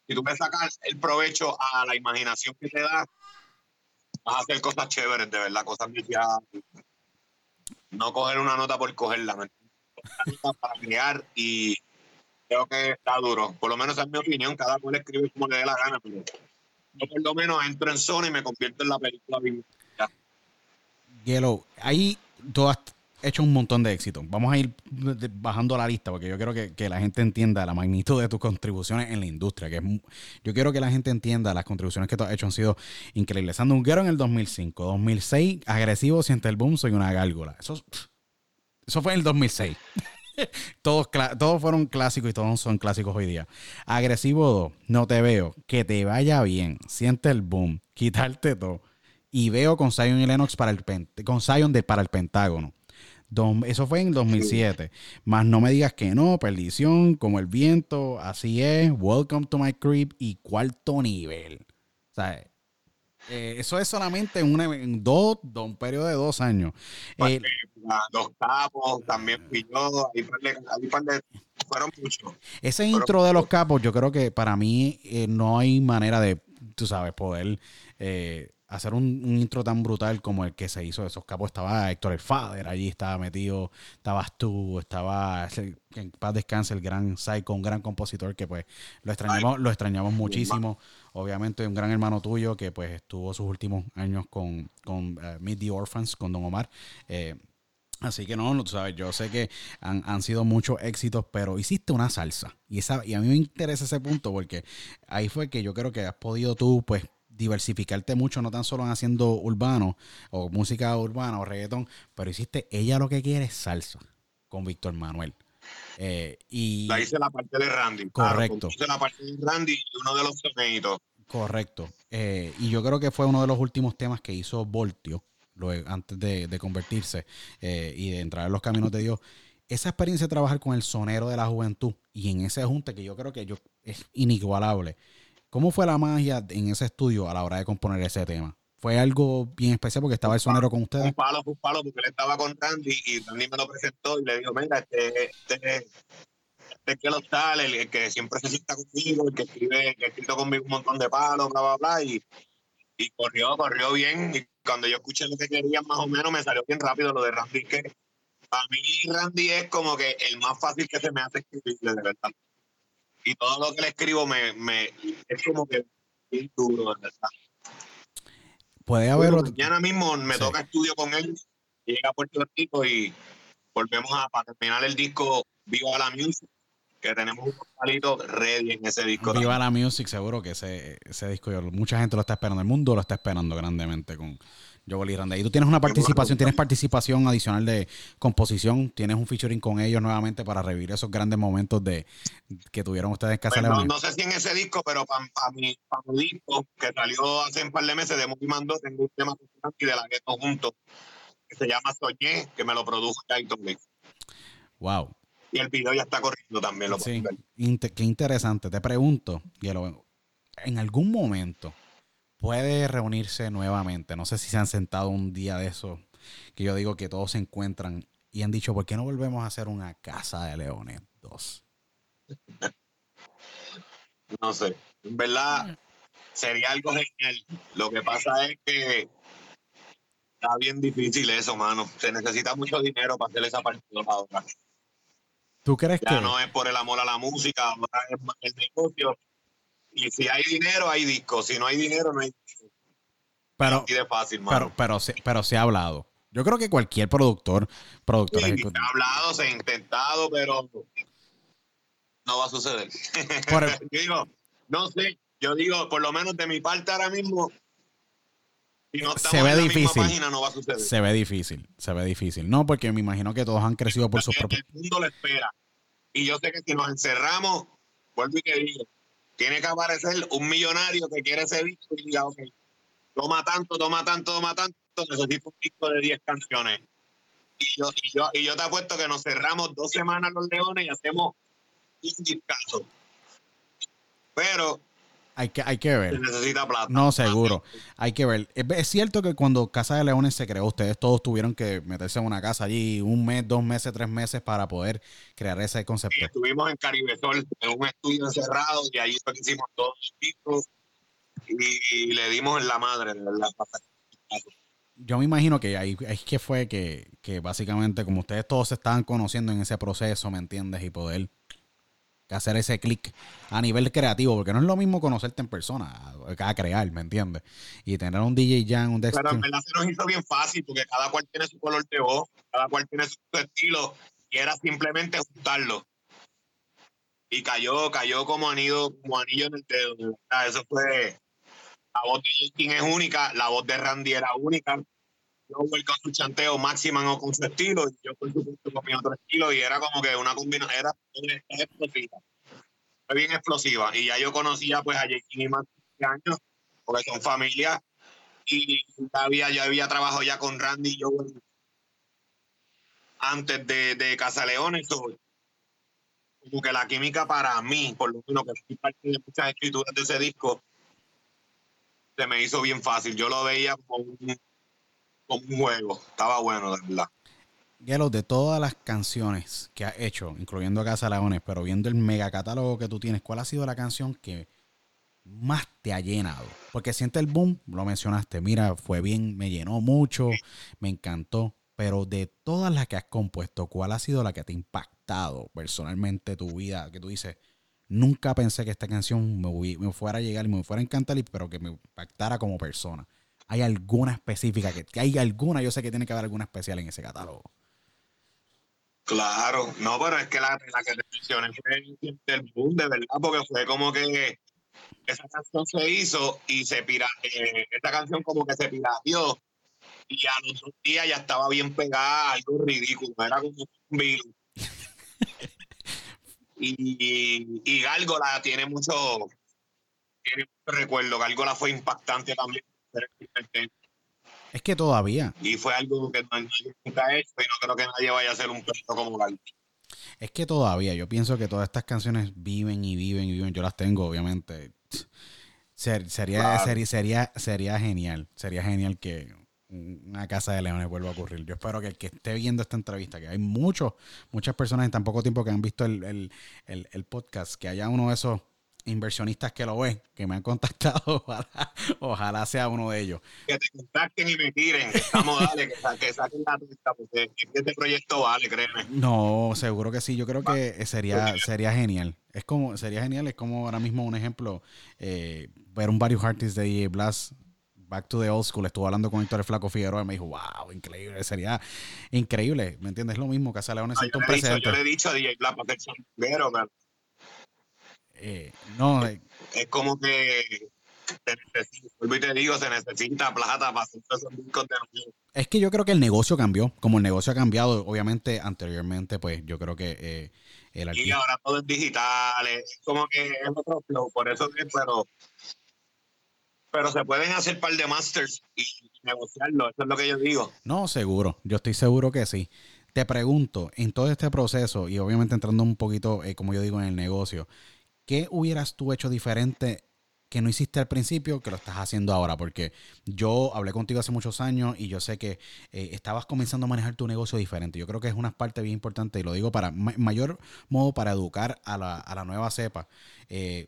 [SPEAKER 2] si tú me sacas el provecho a la imaginación que te da, vas a hacer cosas chéveres, de verdad, cosas viciadas no coger una nota por cogerla, para crear y creo que está duro. Por lo menos es mi opinión, cada cual escribe como le dé la gana, pero yo por lo menos entro en zona y me convierto en la película.
[SPEAKER 1] Yellow, ahí tú has hecho un montón de éxitos. Vamos a ir bajando la lista porque yo quiero que, la gente entienda la magnitud de tus contribuciones en la industria. Que es, yo quiero que la gente entienda las contribuciones que tú has hecho han sido increíbles. Sandunguero en el 2005, 2006, Agresivo, Siente el Boom, Soy una gárgola. Eso, eso fue en el 2006. *laughs* todos, todos fueron clásicos y todos son clásicos hoy día. Agresivo 2, No Te Veo, Que Te Vaya Bien, Siente el Boom, Quitarte Todo. Y veo con Zion y Lennox para el, con Zion de, para el Pentágono eso fue en 2007. Más no me digas que no, perdición, como el viento, así es, welcome to my crib y cuarto nivel. O sea, eh, eso es solamente en, un dos, un periodo de dos años.
[SPEAKER 2] Eh, los capos, también pilló, ahí, fueron muchos.
[SPEAKER 1] Ese intro de los capos, yo creo que para mí eh, no hay manera de, tú sabes, poder hacer un, intro tan brutal como el que se hizo de esos capos. Estaba Héctor el Fader, allí estaba metido, estabas tú, estaba en paz descanse el gran Psycho, un gran compositor que pues lo extrañamos, lo extrañamos muchísimo. Obviamente un gran hermano tuyo que pues estuvo sus últimos años con, con uh, Meet the Orphans, con Don Omar. Eh, Así que no, no, tú sabes, yo sé que han, han, sido muchos éxitos, pero hiciste una salsa. Y, esa, y a mí me interesa ese punto porque ahí fue que yo creo que has podido tú, pues, diversificarte mucho, no tan solo en haciendo urbano o música urbana o reggaetón, pero hiciste ella lo que quiere es salsa con Víctor Manuel. Eh, y
[SPEAKER 2] la hice la parte de Randy.
[SPEAKER 1] Correcto.
[SPEAKER 2] hice la parte de Randy y uno de los sonidos.
[SPEAKER 1] Correcto. Eh, y yo creo que fue uno de los últimos temas que hizo Voltio luego, antes de, convertirse eh, y de entrar en los caminos de Dios. Esa experiencia de trabajar con el sonero de la juventud y en ese junte que yo creo que yo, es inigualable. ¿Cómo fue la magia en ese estudio a la hora de componer ese tema? ¿Fue algo bien especial porque estaba el sonero con ustedes?
[SPEAKER 2] Un palo, un palo, porque él estaba con Randy y Randy me lo presentó y le dijo, mira, este, este, este que lo tal, el, que siempre se sienta conmigo, el que escribe, que ha escrito conmigo un montón de palos, bla, bla, bla, y, y corrió, corrió bien. Y cuando yo escuché lo que quería, más o menos, me salió bien rápido lo de Randy, que para mí Randy es como que el más fácil que se me hace escribir, de verdad y todo lo que le escribo me, me es como que bien duro, verdad.
[SPEAKER 1] Puede haber
[SPEAKER 2] Mañana mismo me toca estudio con él, llega a Puerto Rico y volvemos a para terminar el disco Viva la Music, que tenemos un palito ready en ese disco.
[SPEAKER 1] Viva la Music, seguro que ese, ese disco, mucha gente lo está esperando, el mundo lo está esperando grandemente con yo Grande. Y tú tienes una participación, tienes participación adicional de composición, tienes un featuring con ellos nuevamente para revivir esos grandes momentos de que tuvieron ustedes en Casa
[SPEAKER 2] pues no, sé si en ese disco, pero para mi, disco que salió hace un par de meses de Muki Mando, tengo un tema de la que juntos que se llama Soñé, que me lo produjo Jason
[SPEAKER 1] Wow.
[SPEAKER 2] Y el video ya está corriendo también. Lo
[SPEAKER 1] sí, qué interesante. Te pregunto, en algún momento puede reunirse nuevamente. No sé si se han sentado un día de eso, que yo digo que todos se encuentran y han dicho, ¿por qué no volvemos a hacer una casa de leones 2?
[SPEAKER 2] No sé, en verdad sería algo genial. Lo que pasa es que está bien difícil eso, mano. Se necesita mucho dinero para hacer esa partida ahora.
[SPEAKER 1] ¿Tú crees
[SPEAKER 2] ya
[SPEAKER 1] que?
[SPEAKER 2] no es por el amor a la música, ahora es el negocio y si hay dinero, hay discos. Si no hay dinero, no hay disco.
[SPEAKER 1] Pero,
[SPEAKER 2] de fácil,
[SPEAKER 1] pero, pero, se, pero se ha hablado. Yo creo que cualquier productor, productor
[SPEAKER 2] Se ha hablado, se ha intentado, pero no va a suceder.
[SPEAKER 1] Por- *laughs*
[SPEAKER 2] yo digo, no sé, yo digo, por lo menos de mi parte ahora mismo, si no estamos
[SPEAKER 1] Se ve
[SPEAKER 2] en la
[SPEAKER 1] difícil.
[SPEAKER 2] misma página, no va a suceder.
[SPEAKER 1] Se ve difícil, se ve difícil. No, porque me imagino que todos han crecido por sus propios...
[SPEAKER 2] El mundo lo espera. Y yo sé que si nos encerramos, vuelvo y te digo, tiene que aparecer un millonario que quiere ese disco y diga, ok, toma tanto, toma tanto, toma tanto, necesito un disco de 10 canciones. Y yo, y yo, y yo te apuesto que nos cerramos dos semanas los leones y hacemos un discazo. Pero
[SPEAKER 1] Hay que, hay que ver.
[SPEAKER 2] se necesita plata.
[SPEAKER 1] No, seguro. Hay que ver. Es, es cierto que cuando Casa de Leones se creó, ustedes todos tuvieron que meterse en una casa allí un mes, dos meses, tres meses para poder crear ese concepto.
[SPEAKER 2] estuvimos en Caribe Sol, en un estudio encerrado, y allí fue que hicimos todos los discos y, le dimos en la madre, verdad.
[SPEAKER 1] Yo me imagino que ahí es que fue que, que básicamente como ustedes todos se estaban conociendo en ese proceso, ¿me entiendes? Y poder hacer ese clic a nivel creativo, porque no es lo mismo conocerte en persona, a, a crear, ¿me entiendes? Y tener un DJ Jan, un
[SPEAKER 2] Pero
[SPEAKER 1] Dexter.
[SPEAKER 2] en verdad se nos hizo bien fácil porque cada cual tiene su color de voz, cada cual tiene su estilo y era simplemente juntarlo. Y cayó, cayó como anillo, como anillo en el dedo. Eso fue. La voz de Justin es única, la voz de Randy era única. Voy con su chanteo, Maximan o con su estilo, y yo por supuesto con mi otro estilo, y era como que una combinación, era explosiva. Fue bien explosiva. Y ya yo conocía pues a Justin y Max años, porque son familia y ya había, yo había trabajado ya con Randy y yo antes de, de Casa Leones. so, como que la química para mí, por lo menos que fui parte de muchas escrituras de ese disco, se me hizo bien fácil. Yo lo veía como un, como un juego. Estaba bueno, de verdad.
[SPEAKER 1] Gelo, de todas las canciones que has hecho, incluyendo Casa Leones, pero viendo el mega catálogo que tú tienes, ¿cuál ha sido la canción que más te ha llenado? Porque siente el boom, lo mencionaste, mira, fue bien, me llenó mucho, me encantó, pero de todas las que has compuesto, ¿cuál ha sido la que te ha impactado personalmente tu vida? Que tú dices, nunca pensé que esta canción me, me fuera a llegar y me fuera a encantar, pero que me impactara como persona. ¿Hay alguna específica? que ¿Hay alguna? Yo sé que tiene que haber alguna especial en ese catálogo.
[SPEAKER 2] Claro, no, pero es que la, la que te mencioné fue el boom, de verdad, porque fue como que esa canción se hizo y se pira, eh, esta canción como que se pirateó y a los dos días ya estaba bien pegada, algo ridículo, era como un virus. *laughs* y, y Gárgola tiene mucho, tiene mucho recuerdo, Gárgola fue impactante también.
[SPEAKER 1] Es que todavía,
[SPEAKER 2] Y fue algo que no, nadie nunca ha hecho y no creo que nadie vaya a hacer un proyecto como Gárgola.
[SPEAKER 1] es que todavía, yo pienso que todas estas canciones viven y viven y viven. Yo las tengo, obviamente. Ser- sería,
[SPEAKER 2] Claro.
[SPEAKER 1] sería, sería, sería genial. Sería genial que una casa de leones vuelva a ocurrir. Yo espero que el que esté viendo esta entrevista, que hay muchos, muchas personas en tan poco tiempo que han visto el, el- el- el podcast, que haya uno de esos inversionistas que lo ven, que me han contactado, *laughs* ojalá, ojalá sea uno de ellos.
[SPEAKER 2] que te contacten y me tiren. Estamos, dale, que, sa- que saquen la pista, porque es que este proyecto vale, créeme.
[SPEAKER 1] No, seguro que sí. Yo creo que sería, sería genial. Es como, sería genial. Es como ahora mismo un ejemplo, eh, ver un varios artists de DJ Blast, Back to the Old School. Estuve hablando con Héctor el Flaco Figueroa y me dijo, wow, increíble. Sería increíble. ¿Me entiendes? Es lo mismo. Casa Leones
[SPEAKER 2] Ah,
[SPEAKER 1] sienta
[SPEAKER 2] yo,
[SPEAKER 1] un
[SPEAKER 2] le he dicho, yo
[SPEAKER 1] precedente.
[SPEAKER 2] le he dicho a DJ Black para que primero, pero
[SPEAKER 1] Eh, no, eh,
[SPEAKER 2] es como que se necesita, vuelvo y te digo, se necesita plata para hacer esos discos de nuevo.
[SPEAKER 1] es que yo creo que el negocio cambió. Como el negocio ha cambiado, obviamente, anteriormente, pues yo creo que eh, el
[SPEAKER 2] Y
[SPEAKER 1] artista.
[SPEAKER 2] ahora todo es digital, es como que es otro flow, por eso es, pero pero se pueden hacer par de masters y negociarlo, eso es lo que yo digo.
[SPEAKER 1] No, seguro. Yo estoy seguro que sí. Te pregunto, en todo este proceso, y obviamente entrando un poquito, eh, como yo digo, en el negocio, ¿qué hubieras tú hecho diferente que no hiciste al principio que lo estás haciendo ahora? Porque yo hablé contigo hace muchos años y yo sé que eh, estabas comenzando a manejar tu negocio diferente. Yo creo que es una parte bien importante y lo digo para ma- mayor modo para educar a la, a la nueva cepa. Eh,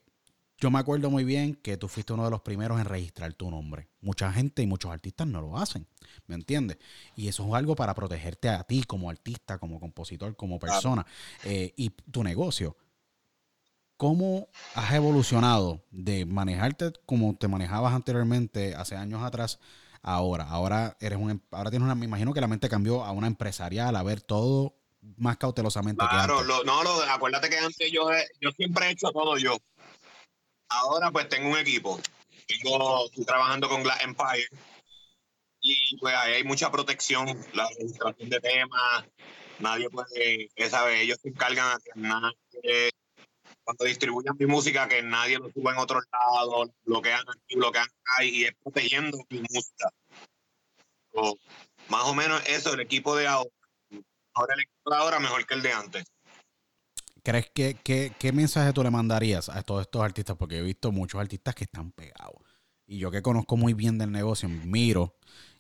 [SPEAKER 1] yo me acuerdo muy bien que tú fuiste uno de los primeros en registrar tu nombre. Mucha gente y muchos artistas no lo hacen, ¿me entiendes? Y eso es algo para protegerte a ti como artista, como compositor, como persona eh, y tu negocio. ¿Cómo has evolucionado de manejarte como te manejabas anteriormente, hace años atrás, ahora? Ahora eres un, em- ahora tienes una, me imagino que la mente cambió a una empresarial, a ver todo más cautelosamente
[SPEAKER 2] Claro,
[SPEAKER 1] que antes.
[SPEAKER 2] lo- no, lo, acuérdate que antes yo, he- yo siempre he hecho todo yo. Ahora pues tengo un equipo. Tengo, estoy trabajando con Glass Empire y pues ahí hay mucha protección, la registración de temas, nadie puede, eh, ¿sabes? Ellos se encargan a que nadie, cuando distribuyan mi música, que nadie lo suba en otro lado, bloquean aquí, bloquean ahí y es protegiendo mi música. So, más o menos eso, el equipo de ahora. Ahora el equipo de ahora mejor que el de antes.
[SPEAKER 1] ¿Crees que, que- qué mensaje tú le mandarías a todos estos artistas? Porque he visto muchos artistas que están pegados. Y yo que conozco muy bien del negocio, miro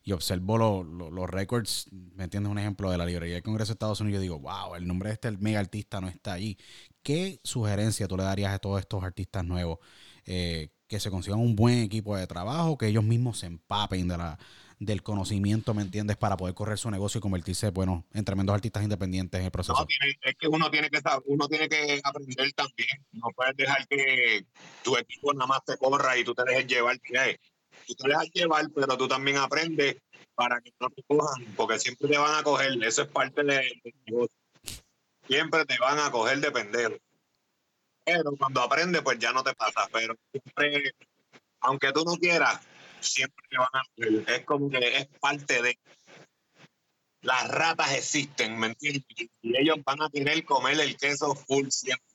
[SPEAKER 1] y observo lo- lo- los récords, ¿me entiendes? Un ejemplo de la librería del Congreso de Estados Unidos. Yo digo, wow, el nombre de este mega artista no está allí. ¿Qué sugerencia tú le darías a todos estos artistas nuevos? Eh, que se consigan un buen equipo de trabajo, que ellos mismos se empapen de la, del conocimiento, ¿me entiendes? Para poder correr su negocio y convertirse, bueno, en tremendos artistas independientes en el proceso.
[SPEAKER 2] No, es que uno tiene que uno tiene que aprender también. No puedes dejar que tu equipo nada más te corra y tú te dejes llevar. ¿qué? Tú te dejas llevar, pero tú también aprendes para que no te cojan, porque siempre te van a coger. Eso es parte de- del negocio. Siempre te van a coger de pendejo. Pero cuando aprendes, pues ya no te pasa. Pero siempre, aunque tú no quieras, siempre te van a coger. Es como que es parte de las ratas existen, ¿me entiendes? Y ellos van a querer comer el queso full siempre.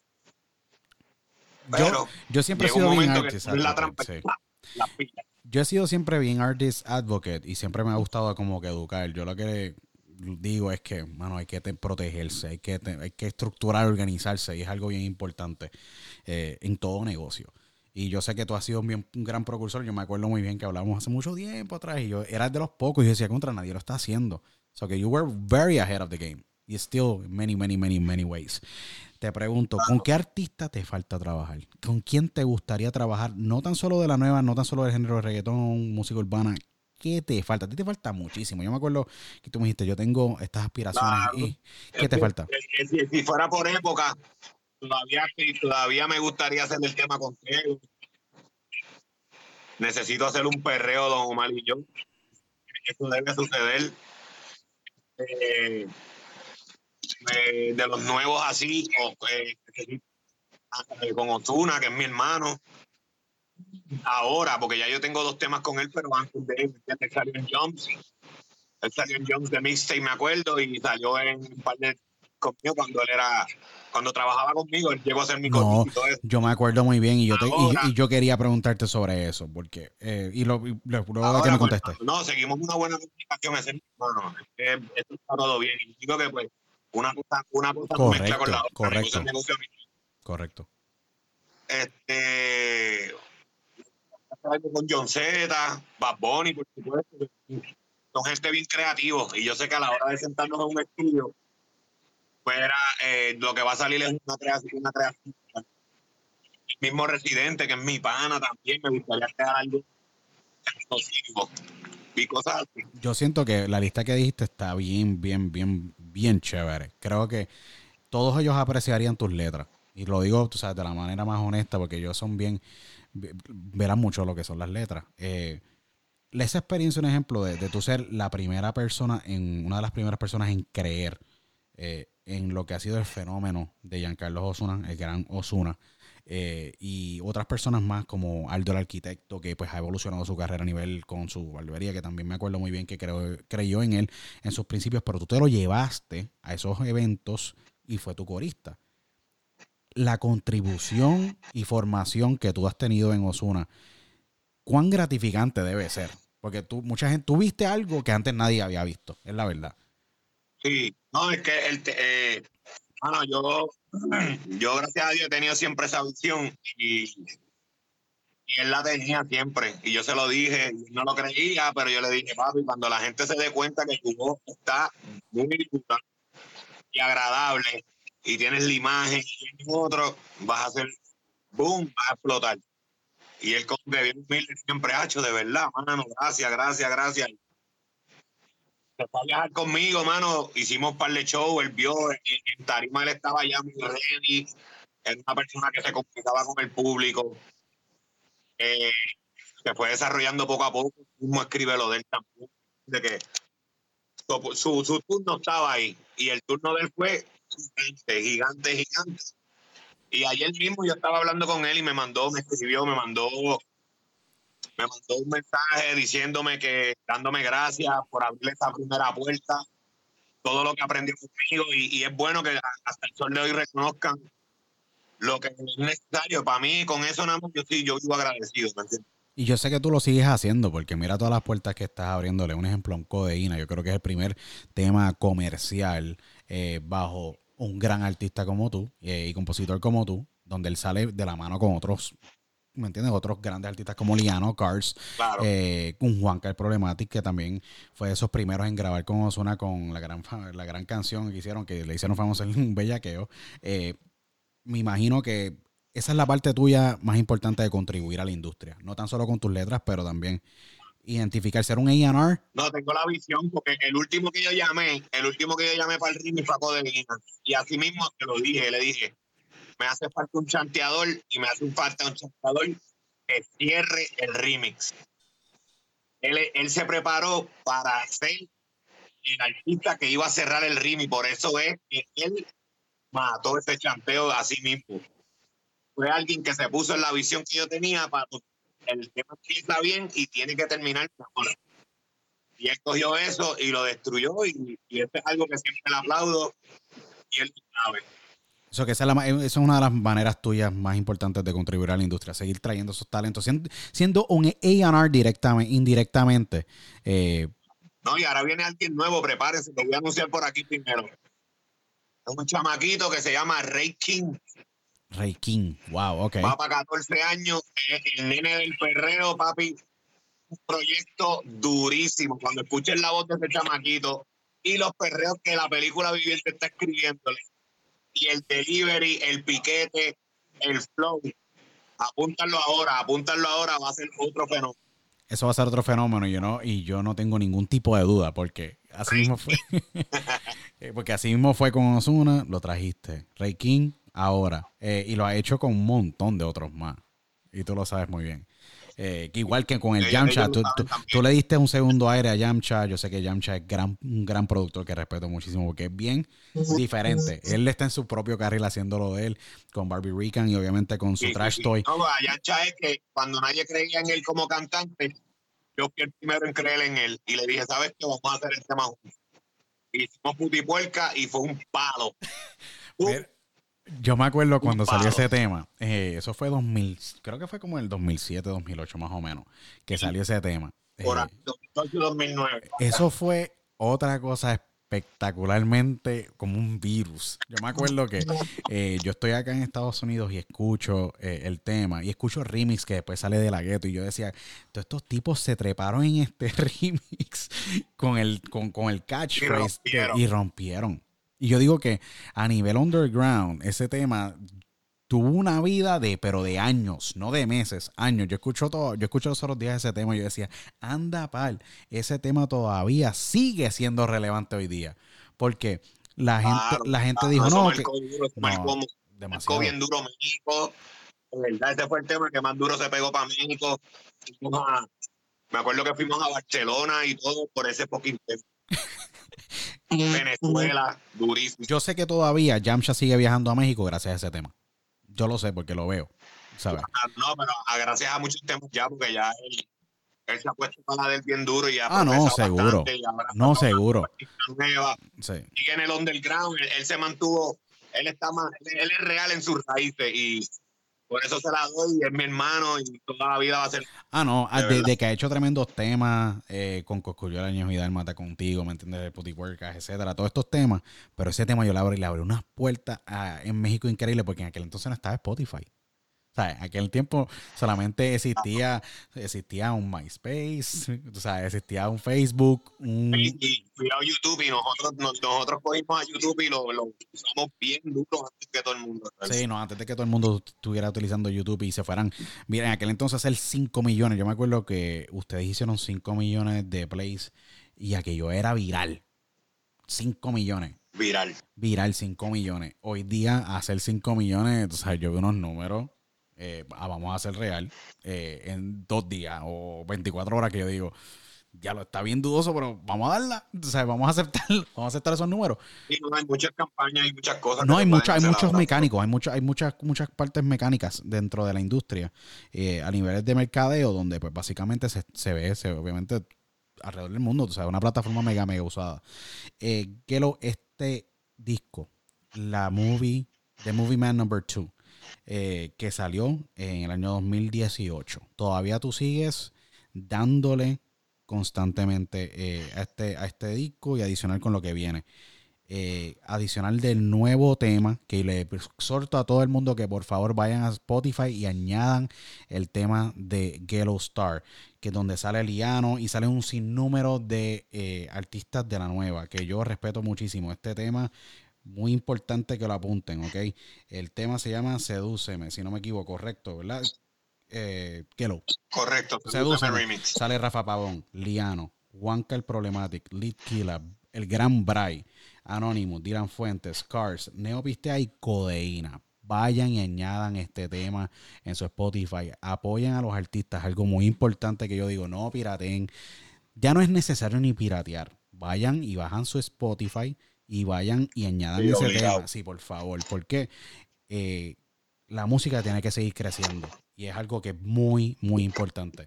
[SPEAKER 1] Yo,
[SPEAKER 2] Pero
[SPEAKER 1] yo siempre he sido bien
[SPEAKER 2] la trampa.
[SPEAKER 1] sí.
[SPEAKER 2] La pila.
[SPEAKER 1] Yo he sido siempre bien artist advocate y siempre me ha gustado como que educar. Yo lo que digo es que, mano, hay que te- protegerse, hay que, hay estructurar, organizarse y es algo bien importante eh, en todo negocio. Y yo sé que tú has sido un, bien- gran precursor. Yo me acuerdo muy bien que hablamos hace mucho tiempo atrás y yo era de los pocos y decía, contra nadie lo está haciendo. So que you were very ahead of the game. Y still many, many, many, many ways. Te pregunto, ¿con qué artista te falta trabajar? ¿Con quién te gustaría trabajar? No tan solo de la nueva, no tan solo del género de reggaetón, música urbana. ¿Qué te falta? A ti te falta muchísimo. Yo me acuerdo que tú me dijiste, yo tengo estas aspiraciones.
[SPEAKER 2] Claro.
[SPEAKER 1] y ¿Qué te falta?
[SPEAKER 2] Si, si fuera por época, todavía, todavía me gustaría hacer el tema con. Necesito hacer un perreo, don Omar y yo. Eso debe suceder. Eh, eh, de los nuevos así, o, eh, con Ozuna, que es mi hermano. Ahora, porque ya yo tengo dos temas con él, pero antes de él, ya te salió en Jumps. Él salió en Jumps de Mixtape, me acuerdo, y salió en un par de conmigo cuando él era, cuando trabajaba conmigo, él llegó a ser mi
[SPEAKER 1] No,
[SPEAKER 2] corito y todo eso.
[SPEAKER 1] yo me acuerdo muy bien y yo, te- y-
[SPEAKER 2] Ahora-
[SPEAKER 1] y, yo quería preguntarte sobre eso, porque, eh, y, lo, y luego de que
[SPEAKER 2] Ahora,
[SPEAKER 1] me
[SPEAKER 2] pues,
[SPEAKER 1] contestes.
[SPEAKER 2] no, seguimos una buena comunicación, ese es mi hermano. Es esto está todo bien. Y digo que pues una cosa, una cosa no mezcla con la
[SPEAKER 1] Correcto,
[SPEAKER 2] otra.
[SPEAKER 1] correcto.
[SPEAKER 2] negocio.
[SPEAKER 1] Correcto.
[SPEAKER 2] Este con John Z, Bad Bunny, por supuesto. Son gente bien creativos. Y yo sé que a la hora de sentarnos en un estudio, pues era, eh, lo que va a salir es una creación, una creación. El mismo residente, que es mi pana también, me gustaría crear algo. Y cosas así.
[SPEAKER 1] Yo siento que la lista que dijiste está bien, bien, bien, bien chévere. Creo que todos ellos apreciarían tus letras. Y lo digo, tú sabes, de la manera más honesta, porque ellos son bien, ve- verán mucho lo que son las letras. Eh, esa experiencia, un ejemplo de, de tú ser la primera persona, en una de las primeras personas en creer eh, en lo que ha sido el fenómeno de Giancarlo Osuna, el gran Osuna, eh, y otras personas más como Aldo el Arquitecto, que pues ha evolucionado su carrera a nivel con su barbería, que también me acuerdo muy bien que creo- creyó en él en sus principios, pero tú te lo llevaste a esos eventos y fue tu corista. La contribución y formación que tú has tenido en Osuna, cuán gratificante debe ser. Porque tú, mucha gente, tú viste algo que antes nadie había visto, es la verdad.
[SPEAKER 2] Sí, no, es que el, eh, mano, yo, yo gracias a Dios he tenido siempre esa visión y, él la tenía siempre. Y yo se lo dije, no lo creía, pero yo le dije, papi, cuando la gente se dé cuenta que tu voz está muy y agradable y tienes la imagen y tienes otro, vas a hacer boom, vas a explotar. Y él como que bien humilde siempre ha hecho, de verdad, mano, gracias, gracias, gracias se fue a viajar conmigo, mano. Hicimos un par de shows, él vio, en, Tarima él estaba ya muy ready. Era una persona que se comunicaba con el público. Eh, se fue desarrollando poco a poco. Mismo escribe lo de él también. De que Su, su turno estaba ahí y el turno de él fue gigante, gigante, gigante. Y ayer mismo yo estaba hablando con él y me mandó, me escribió, me mandó, me mandó un mensaje diciéndome que, dándome gracias por abrirle esa primera puerta, todo lo que aprendió conmigo y, y es bueno que hasta el sol de hoy reconozcan lo que es necesario. Para mí, con eso nada más, yo sí, yo vivo agradecido, ¿me entiendes?
[SPEAKER 1] Y yo sé que tú lo sigues haciendo, porque mira todas las puertas que estás abriéndole. Un ejemplo, un codeína. Yo creo que es el primer tema comercial eh, bajo un gran artista como tú eh, y compositor como tú, donde él sale de la mano con otros, ¿me entiendes? Otros grandes artistas como Liano, Cars,
[SPEAKER 2] Claro.
[SPEAKER 1] eh, con Juanca el Problematic, que también fue de esos primeros en grabar con Ozuna con la gran, la gran canción que hicieron, que le hicieron famoso en un *laughs* bellaqueo. Eh, me imagino que esa es la parte tuya más importante de contribuir a la industria. No tan solo con tus letras, pero también identificar, ser un A&R.
[SPEAKER 2] No, tengo la visión porque el último que yo llamé, el último que yo llamé para el ritmo fue a Codeína. Y así mismo te lo dije, le dije, me hace falta un chanteador y me hace falta un chanteador que cierre el remix. Él, él se preparó para ser el artista que iba a cerrar el remix, por eso es que él mató ese chanteo a sí mismo. Fue alguien que se puso en la visión que yo tenía para el tema empieza bien y tiene que terminar. Y él cogió eso y lo destruyó y, y esto es algo que siempre le aplaudo y él sabe.
[SPEAKER 1] Eso que esa es, la ma- esa es una de las maneras tuyas más importantes de contribuir a la industria, seguir trayendo esos talentos, siendo, siendo un A&R directamente, indirectamente. eh,
[SPEAKER 2] No, y ahora viene alguien nuevo, prepárense, lo voy a anunciar por aquí primero. Es un chamaquito que se llama Ray King,
[SPEAKER 1] Ray King, wow, ok.
[SPEAKER 2] va para 14 años, es el nene del perreo, papi. Un proyecto durísimo. Cuando escuchen la voz de ese chamaquito y los perreos que la película viviente está escribiéndole, y el delivery, el piquete, el flow, apúntalo ahora, apúntalo ahora, va a ser otro fenómeno.
[SPEAKER 1] Eso va a ser otro fenómeno yo no, y yo no tengo ningún tipo de duda porque así mismo fue. *laughs* Eh, porque así mismo fue con Ozuna, lo trajiste. Ray King, ahora. Eh, y lo ha hecho con un montón de otros más. Y tú lo sabes muy bien. Eh, que igual que con el
[SPEAKER 2] Ellos-
[SPEAKER 1] Yamcha, tú, tú- tú le diste un segundo aire a Yamcha. Yo sé que Yamcha es gran, un gran productor que respeto muchísimo porque es bien diferente. Él está en su propio carril haciendo lo de él con Barbie Rican y obviamente con su
[SPEAKER 2] Y-
[SPEAKER 1] trash
[SPEAKER 2] y-
[SPEAKER 1] toy.
[SPEAKER 2] No, Ayancha es que cuando nadie creía en él como cantante, yo fui el primero en creer en él. Y le dije, ¿sabes qué? Vamos a hacer el tema juntos. Hicimos putipuerca y fue un palo. *laughs*
[SPEAKER 1] Mira, Yo me acuerdo cuando salió ese tema. eh, eso fue 2000, creo que fue como el 2007, 2008 más o menos, que salió ese tema.
[SPEAKER 2] por
[SPEAKER 1] Eh,
[SPEAKER 2] ahí, 2008 2009.
[SPEAKER 1] eso fue otra cosa espectacularmente como un virus. Yo me acuerdo que eh, yo estoy acá en Estados Unidos y escucho eh, el tema y escucho remix que después sale de la gueto y yo decía, todos estos tipos se treparon en este *laughs* remix con el, con, con el catchphrase
[SPEAKER 2] Y
[SPEAKER 1] que-
[SPEAKER 2] rompieron.
[SPEAKER 1] y rompieron. Y yo digo que a nivel underground, ese tema tuvo una vida de, pero de años, no de meses, años. Yo escucho todo, yo escucho los otros días ese tema y yo decía, anda pal, ese tema todavía sigue siendo relevante hoy día. Porque la gente, la gente
[SPEAKER 2] claro,
[SPEAKER 1] dijo, no, que,
[SPEAKER 2] marcó duro,
[SPEAKER 1] no,
[SPEAKER 2] marcó- marcó
[SPEAKER 1] demasiado.
[SPEAKER 2] bien duro México. De verdad, ese fue el tema que más duro se pegó para México. Me acuerdo que fuimos a Barcelona y todo por ese poquito. Venezuela, durísimo.
[SPEAKER 1] Yo sé que todavía Yamcha sigue viajando a México gracias a ese tema. Yo lo sé porque lo veo, ¿sabes?
[SPEAKER 2] Ah, No, pero gracias a muchos temas ya, porque ya él, él se ha puesto para del bien duro y ha
[SPEAKER 1] Ah, no, seguro. No, seguro. Sí.
[SPEAKER 2] sigue en el underground, él, él se mantuvo, él está más, él es real en sus raíces y por eso se la doy, y es mi hermano y toda la vida va a ser
[SPEAKER 1] Ah, no, ah,
[SPEAKER 2] De
[SPEAKER 1] de, de que ha hecho tremendos temas eh, con Coscullo Años y Mata contigo, ¿me entiendes? El Putipuercas, etcétera, todos estos temas. Pero ese tema yo le abrí, le abrí unas puertas a- en México increíble porque en aquel entonces no estaba Spotify. Sea, en aquel tiempo solamente existía, existía un MySpace, o sea, existía un Facebook, un...
[SPEAKER 2] y, y a YouTube y nosotros nos- nosotros cogimos a YouTube y lo, lo usamos bien duro antes que todo el mundo.
[SPEAKER 1] Sí, no, antes de que todo el mundo estuviera utilizando YouTube y se fueran. Mira, en aquel entonces hacer 5 millones. Yo me acuerdo que ustedes hicieron 5 millones de plays y aquello era viral. 5 millones.
[SPEAKER 2] Viral.
[SPEAKER 1] Viral 5 millones. Hoy día hacer 5 millones, o sea, yo veo unos números. Eh, ah, vamos a hacer real eh, en dos días o 24 horas que yo digo. ya lo está bien dudoso, pero vamos a darla. O sea, vamos a aceptar, *laughs* vamos a aceptar esos números.
[SPEAKER 2] Sí, no, hay muchas campañas, hay muchas cosas.
[SPEAKER 1] No,
[SPEAKER 2] que
[SPEAKER 1] hay,
[SPEAKER 2] pueden
[SPEAKER 1] hay muchos mecánicos, hay, mucho, hay muchas, muchas partes mecánicas dentro de la industria eh, a niveles de mercadeo, donde pues básicamente se, se ve, se, obviamente, alrededor del mundo, o sea, una plataforma mega, mega usada. Eh, Gelo, este disco, la movie, The Movie Man Number 2, eh, que salió en el año 2018, todavía tú sigues dándole constantemente eh, a, este, este disco y adicional con lo que viene eh, adicional del nuevo tema que le exhorto a todo el mundo que por favor vayan a Spotify y añadan el tema de Ghetto Star, que es donde sale Liano y sale un sinnúmero de artistas de la nueva, que yo respeto muchísimo. Este tema, muy importante que lo apunten, ¿ok? El tema se llama Sedúceme, si no me equivoco, correcto, ¿verdad? Eh, Ghetto.
[SPEAKER 2] Correcto.
[SPEAKER 1] Sedúceme.
[SPEAKER 2] remix.
[SPEAKER 1] Sale Rafa Pavón, Liano, Juanca el Problematic, Lead Killer, el Gran Bray, Anonymous, Dylan Fuentes, Cars, Neopistea y Codeína. Vayan y añadan este tema en su Spotify. Apoyen a los artistas. Algo muy importante que yo digo, no pirateen. Ya no es necesario ni piratear. Vayan y bajan su Spotify y vayan y añadan
[SPEAKER 2] Sí,
[SPEAKER 1] ese
[SPEAKER 2] obligado.
[SPEAKER 1] tema. Sí, por favor. Porque eh, la música tiene que seguir creciendo. Y es algo que es muy, muy importante.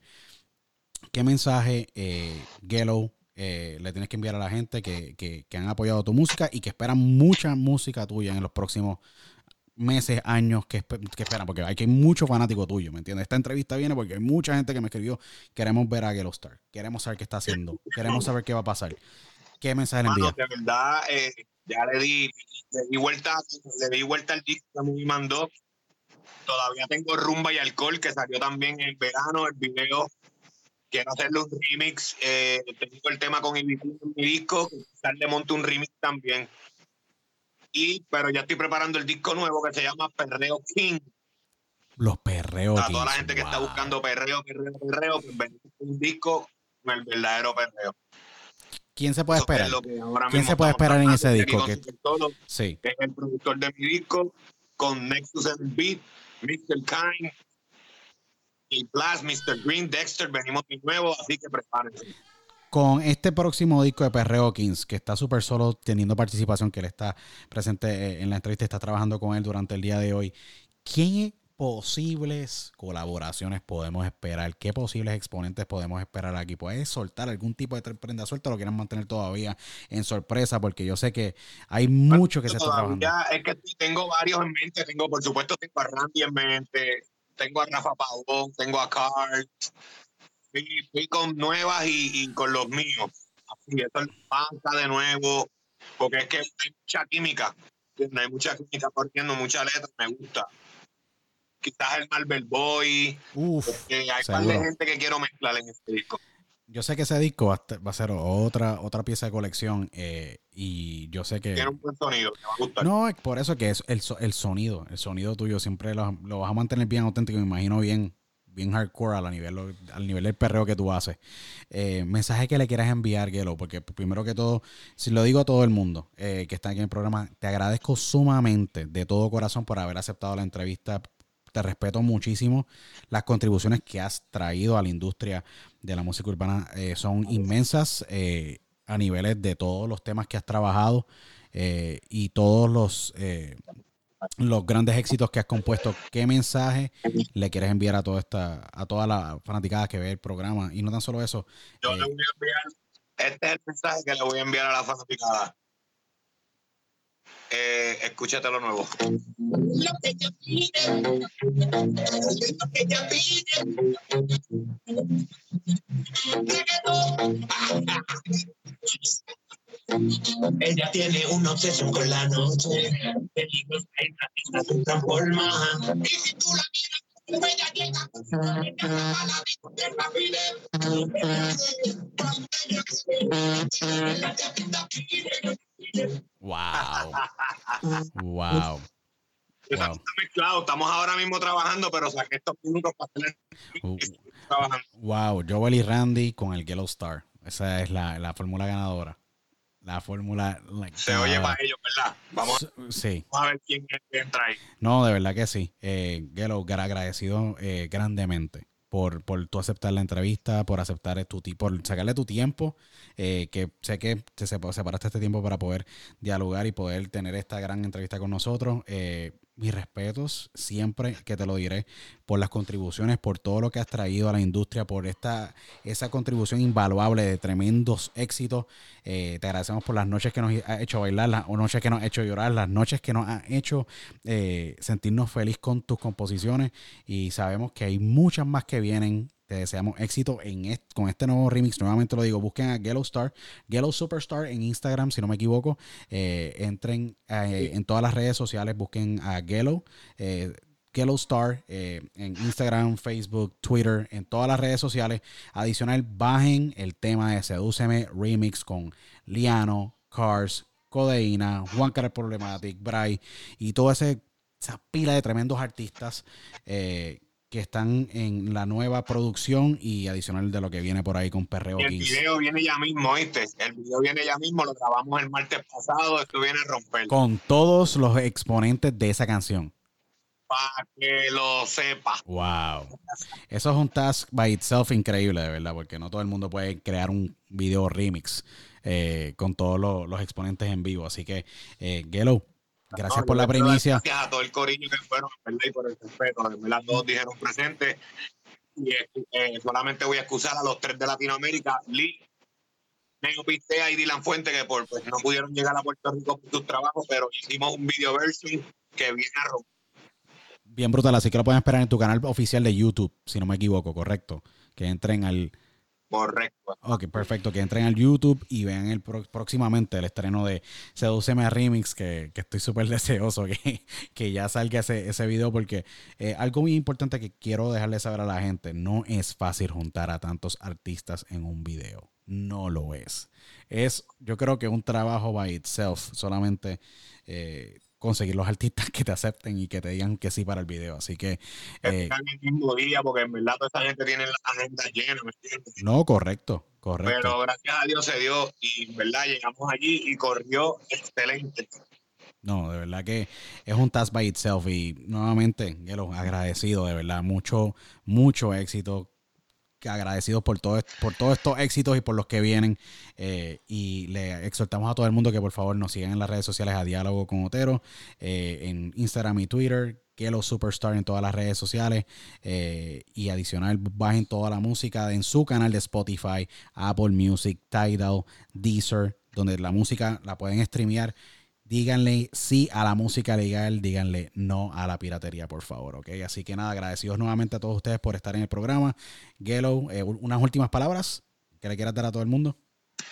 [SPEAKER 1] ¿Qué mensaje, eh, eh, le tienes que enviar a la gente que, que- que han apoyado tu música y que esperan mucha música tuya en los próximos meses, años que, que esperan? Porque hay que hay mucho fanático tuyo, ¿me entiendes? Esta entrevista viene porque hay mucha gente que me escribió, queremos ver a Star, queremos saber qué está haciendo, queremos saber qué va a pasar. ¿Qué mensaje le envía?
[SPEAKER 2] de verdad, eh, ya le di, le di vuelta, le di vuelta al disco que me mandó. Todavía tengo Rumba y Alcohol, que salió también en verano, el video. Quiero hacerle un remix. Eh, tengo el tema con Ibiza en mi disco, quizás le monto un remix también. Y, pero ya estoy preparando el disco nuevo que se llama Perreo King.
[SPEAKER 1] Los perreos.
[SPEAKER 2] Para toda la gente que está buscando perreo, perreo, perreo, pues un disco con el verdadero perreo.
[SPEAKER 1] ¿Quién se puede
[SPEAKER 2] es
[SPEAKER 1] esperar? ¿Quién se puede esperar en ese disco? Que- Sí.
[SPEAKER 2] es el productor de mi disco, con Nexus el beat, Mr. Kind, y Blast, Mr. Green, Dexter, venimos de nuevo, así que prepárense.
[SPEAKER 1] con este próximo disco de Perreo Kings, que está súper solo teniendo participación, que él está presente eh, en la entrevista, está trabajando con él durante el día de hoy, ¿qué posibles colaboraciones podemos esperar? ¿Qué posibles exponentes podemos esperar aquí? ¿Puedes soltar algún tipo de prenda suelta o lo quieren mantener todavía en sorpresa? Porque yo sé que hay mucho que se está trabajando.
[SPEAKER 2] Es que tengo varios en mente, tengo, por supuesto, tengo a Randy en mente, tengo a Rafa Pavón, tengo a Carl, fui, con nuevas y, y con los míos. Así, esto es panza de nuevo, porque es que hay mucha química, hay mucha química corriendo, mucha letra, me gusta. Quizás el Marvel Boy,
[SPEAKER 1] Uf,
[SPEAKER 2] que hay un par de
[SPEAKER 1] seguro.
[SPEAKER 2] gente que quiero mezclar en este disco.
[SPEAKER 1] Yo sé que ese disco va a ser otra, otra pieza de colección eh, y yo sé que...
[SPEAKER 2] Tiene un buen sonido, te va a gustar.
[SPEAKER 1] No, es por eso que es el, el sonido, el sonido tuyo siempre lo, lo vas a mantener bien auténtico, me imagino bien, bien hardcore a la nivel, al nivel del perreo que tú haces. Eh, mensaje que le quieras enviar, Gelo, porque primero que todo, si lo digo a todo el mundo eh, que está aquí en el programa, te agradezco sumamente de todo corazón por haber aceptado la entrevista. Te respeto muchísimo. Las contribuciones que has traído a la industria de la música urbana eh, son inmensas eh, a niveles de todos los temas que has trabajado eh, y todos los, los grandes éxitos que has compuesto. ¿Qué mensaje le quieres enviar a toda esta, a toda la fanaticada que ve el programa? Y no tan solo eso.
[SPEAKER 2] Yo le voy a enviar, este es el mensaje que le voy a enviar a la fanaticada. Eh, escúchate lo nuevo.
[SPEAKER 3] lo que ella pide, lo que ella pide. Ella tiene una obsesión con la noche. Peligros hay una se transforma. Y si tú la miras, ella llega. Ella a la discoteca, pide.
[SPEAKER 1] wow. wow. Wow.
[SPEAKER 2] mezclado, estamos ahora mismo trabajando, pero saqué estos minutos para hacer
[SPEAKER 1] Uh,
[SPEAKER 2] trabajando.
[SPEAKER 1] Wow, Joel y Randy con el Yellow Star. Esa es la, la fórmula ganadora. La fórmula. like,
[SPEAKER 2] Se oye para ellos, ¿verdad? Vamos,
[SPEAKER 1] Sí,
[SPEAKER 2] vamos a ver quién entra ahí.
[SPEAKER 1] no, de verdad que sí. Eh, Gelo, gra- agradecido eh, grandemente por, por tú aceptar la entrevista, por aceptar tu por sacarle tu tiempo, eh, que sé que te separaste este tiempo para poder dialogar y poder tener esta gran entrevista con nosotros. Eh, mis respetos, siempre que te lo diré, por las contribuciones, por todo lo que has traído a la industria, por esta esa contribución invaluable de tremendos éxitos. Eh, te agradecemos por las noches que nos ha hecho bailar, las noches que nos ha hecho llorar, las noches que nos ha hecho eh, sentirnos feliz con tus composiciones y sabemos que hay muchas más que vienen te deseamos éxito en con este nuevo remix. Nuevamente lo digo, busquen a Gello Star, Gello Superstar en Instagram, si no me equivoco. Eh, entren eh, en todas las redes sociales, busquen a Gello. Eh, Star en Instagram, Facebook, Twitter, en todas las redes sociales. Adicional, bajen el tema de Sedúceme Remix con Liano, Cars, Codeína, Juan Carlos Problematic, Bray y toda esa pila de tremendos artistas que están en la nueva producción y adicional de lo que viene por ahí con Perreo
[SPEAKER 2] El video viene ya mismo, ¿viste? El video viene ya mismo, lo grabamos el martes pasado, esto viene a romper.
[SPEAKER 1] Con todos los exponentes de esa canción.
[SPEAKER 2] Para que lo sepa.
[SPEAKER 1] Wow. Eso es un task by itself increíble, de verdad, porque no todo el mundo puede crear un video remix eh, con todos los, exponentes en vivo. Así que, eh, Gelo, Gracias por la primicia.
[SPEAKER 2] Gracias a todo el corillo que fueron, Y por el respeto. Las dos dijeron presente. Y eh, solamente voy a excusar a los tres de Latinoamérica, Lee, Neo Pistea y Dylan Fuente, que por, pues, no pudieron llegar a Puerto Rico por sus trabajos, pero hicimos un video version que viene a romper.
[SPEAKER 1] Bien brutal, así que lo pueden esperar en tu canal oficial de YouTube, si no me equivoco, correcto. Que entren al,
[SPEAKER 2] Correcto.
[SPEAKER 1] Ok, perfecto. Que entren al YouTube y vean el próximamente el estreno de Sedúceme Remix, que, estoy súper *laughs* deseoso que, que, ya salga ese, ese video, porque eh, algo muy importante que quiero dejarle saber a la gente, no es fácil juntar a tantos artistas en un video. No lo es. Es, yo creo que un trabajo by itself, solamente eh, conseguir los artistas que te acepten y que te digan que sí para el video. Así que.
[SPEAKER 2] Eh, el mismo día, porque en verdad toda esa gente tiene la agenda llena, ¿me entiendes?
[SPEAKER 1] No, correcto, correcto.
[SPEAKER 2] Pero gracias a Dios se dio y en verdad llegamos allí y corrió excelente.
[SPEAKER 1] No, de verdad que es un task by itself y nuevamente, agradecido, de verdad, mucho, mucho éxito agradecidos por, todo, por todos estos éxitos y por los que vienen. Eh, y le exhortamos a todo el mundo que por favor nos sigan en las redes sociales a Diálogo con Otero, eh, en Instagram y Twitter, que los Superstar en todas las redes sociales. Eh, y adicional, bajen toda la música en su canal de Spotify, Apple Music, Tidal, Deezer, donde la música la pueden streamear díganle sí a la música legal, díganle no a la piratería, por favor, ¿ok? Así que nada, agradecidos nuevamente a todos ustedes por estar en el programa. Gelo, eh, unas últimas palabras que le quieras dar a todo el mundo.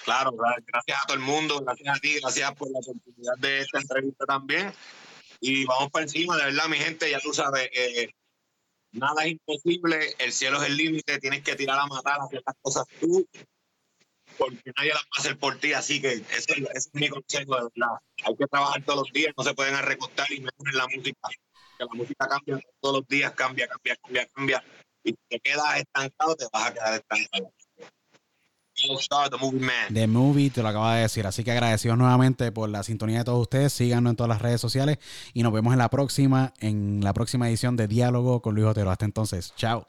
[SPEAKER 2] Claro, gracias a todo el mundo, gracias a ti, gracias por la oportunidad de esta entrevista también. Y vamos para encima, de verdad, mi gente, ya tú sabes, eh, nada es imposible, el cielo es el límite, tienes que tirar a matar a ciertas cosas tú porque nadie las va a hacer por ti, así que ese, es mi consejo, de verdad. Hay que trabajar todos los días, no se pueden arrecostar y menos en la música, que la música cambia todos los días, cambia, cambia, cambia, cambia, y si te quedas estancado, te vas a quedar estancado. The Movie Man.
[SPEAKER 1] The Movie, te lo acaba de decir. Así que agradecidos nuevamente por la sintonía de todos ustedes. Síganos en todas las redes sociales y nos vemos en la próxima, en la próxima edición de Diálogo con Luis Otero. Hasta entonces, chao.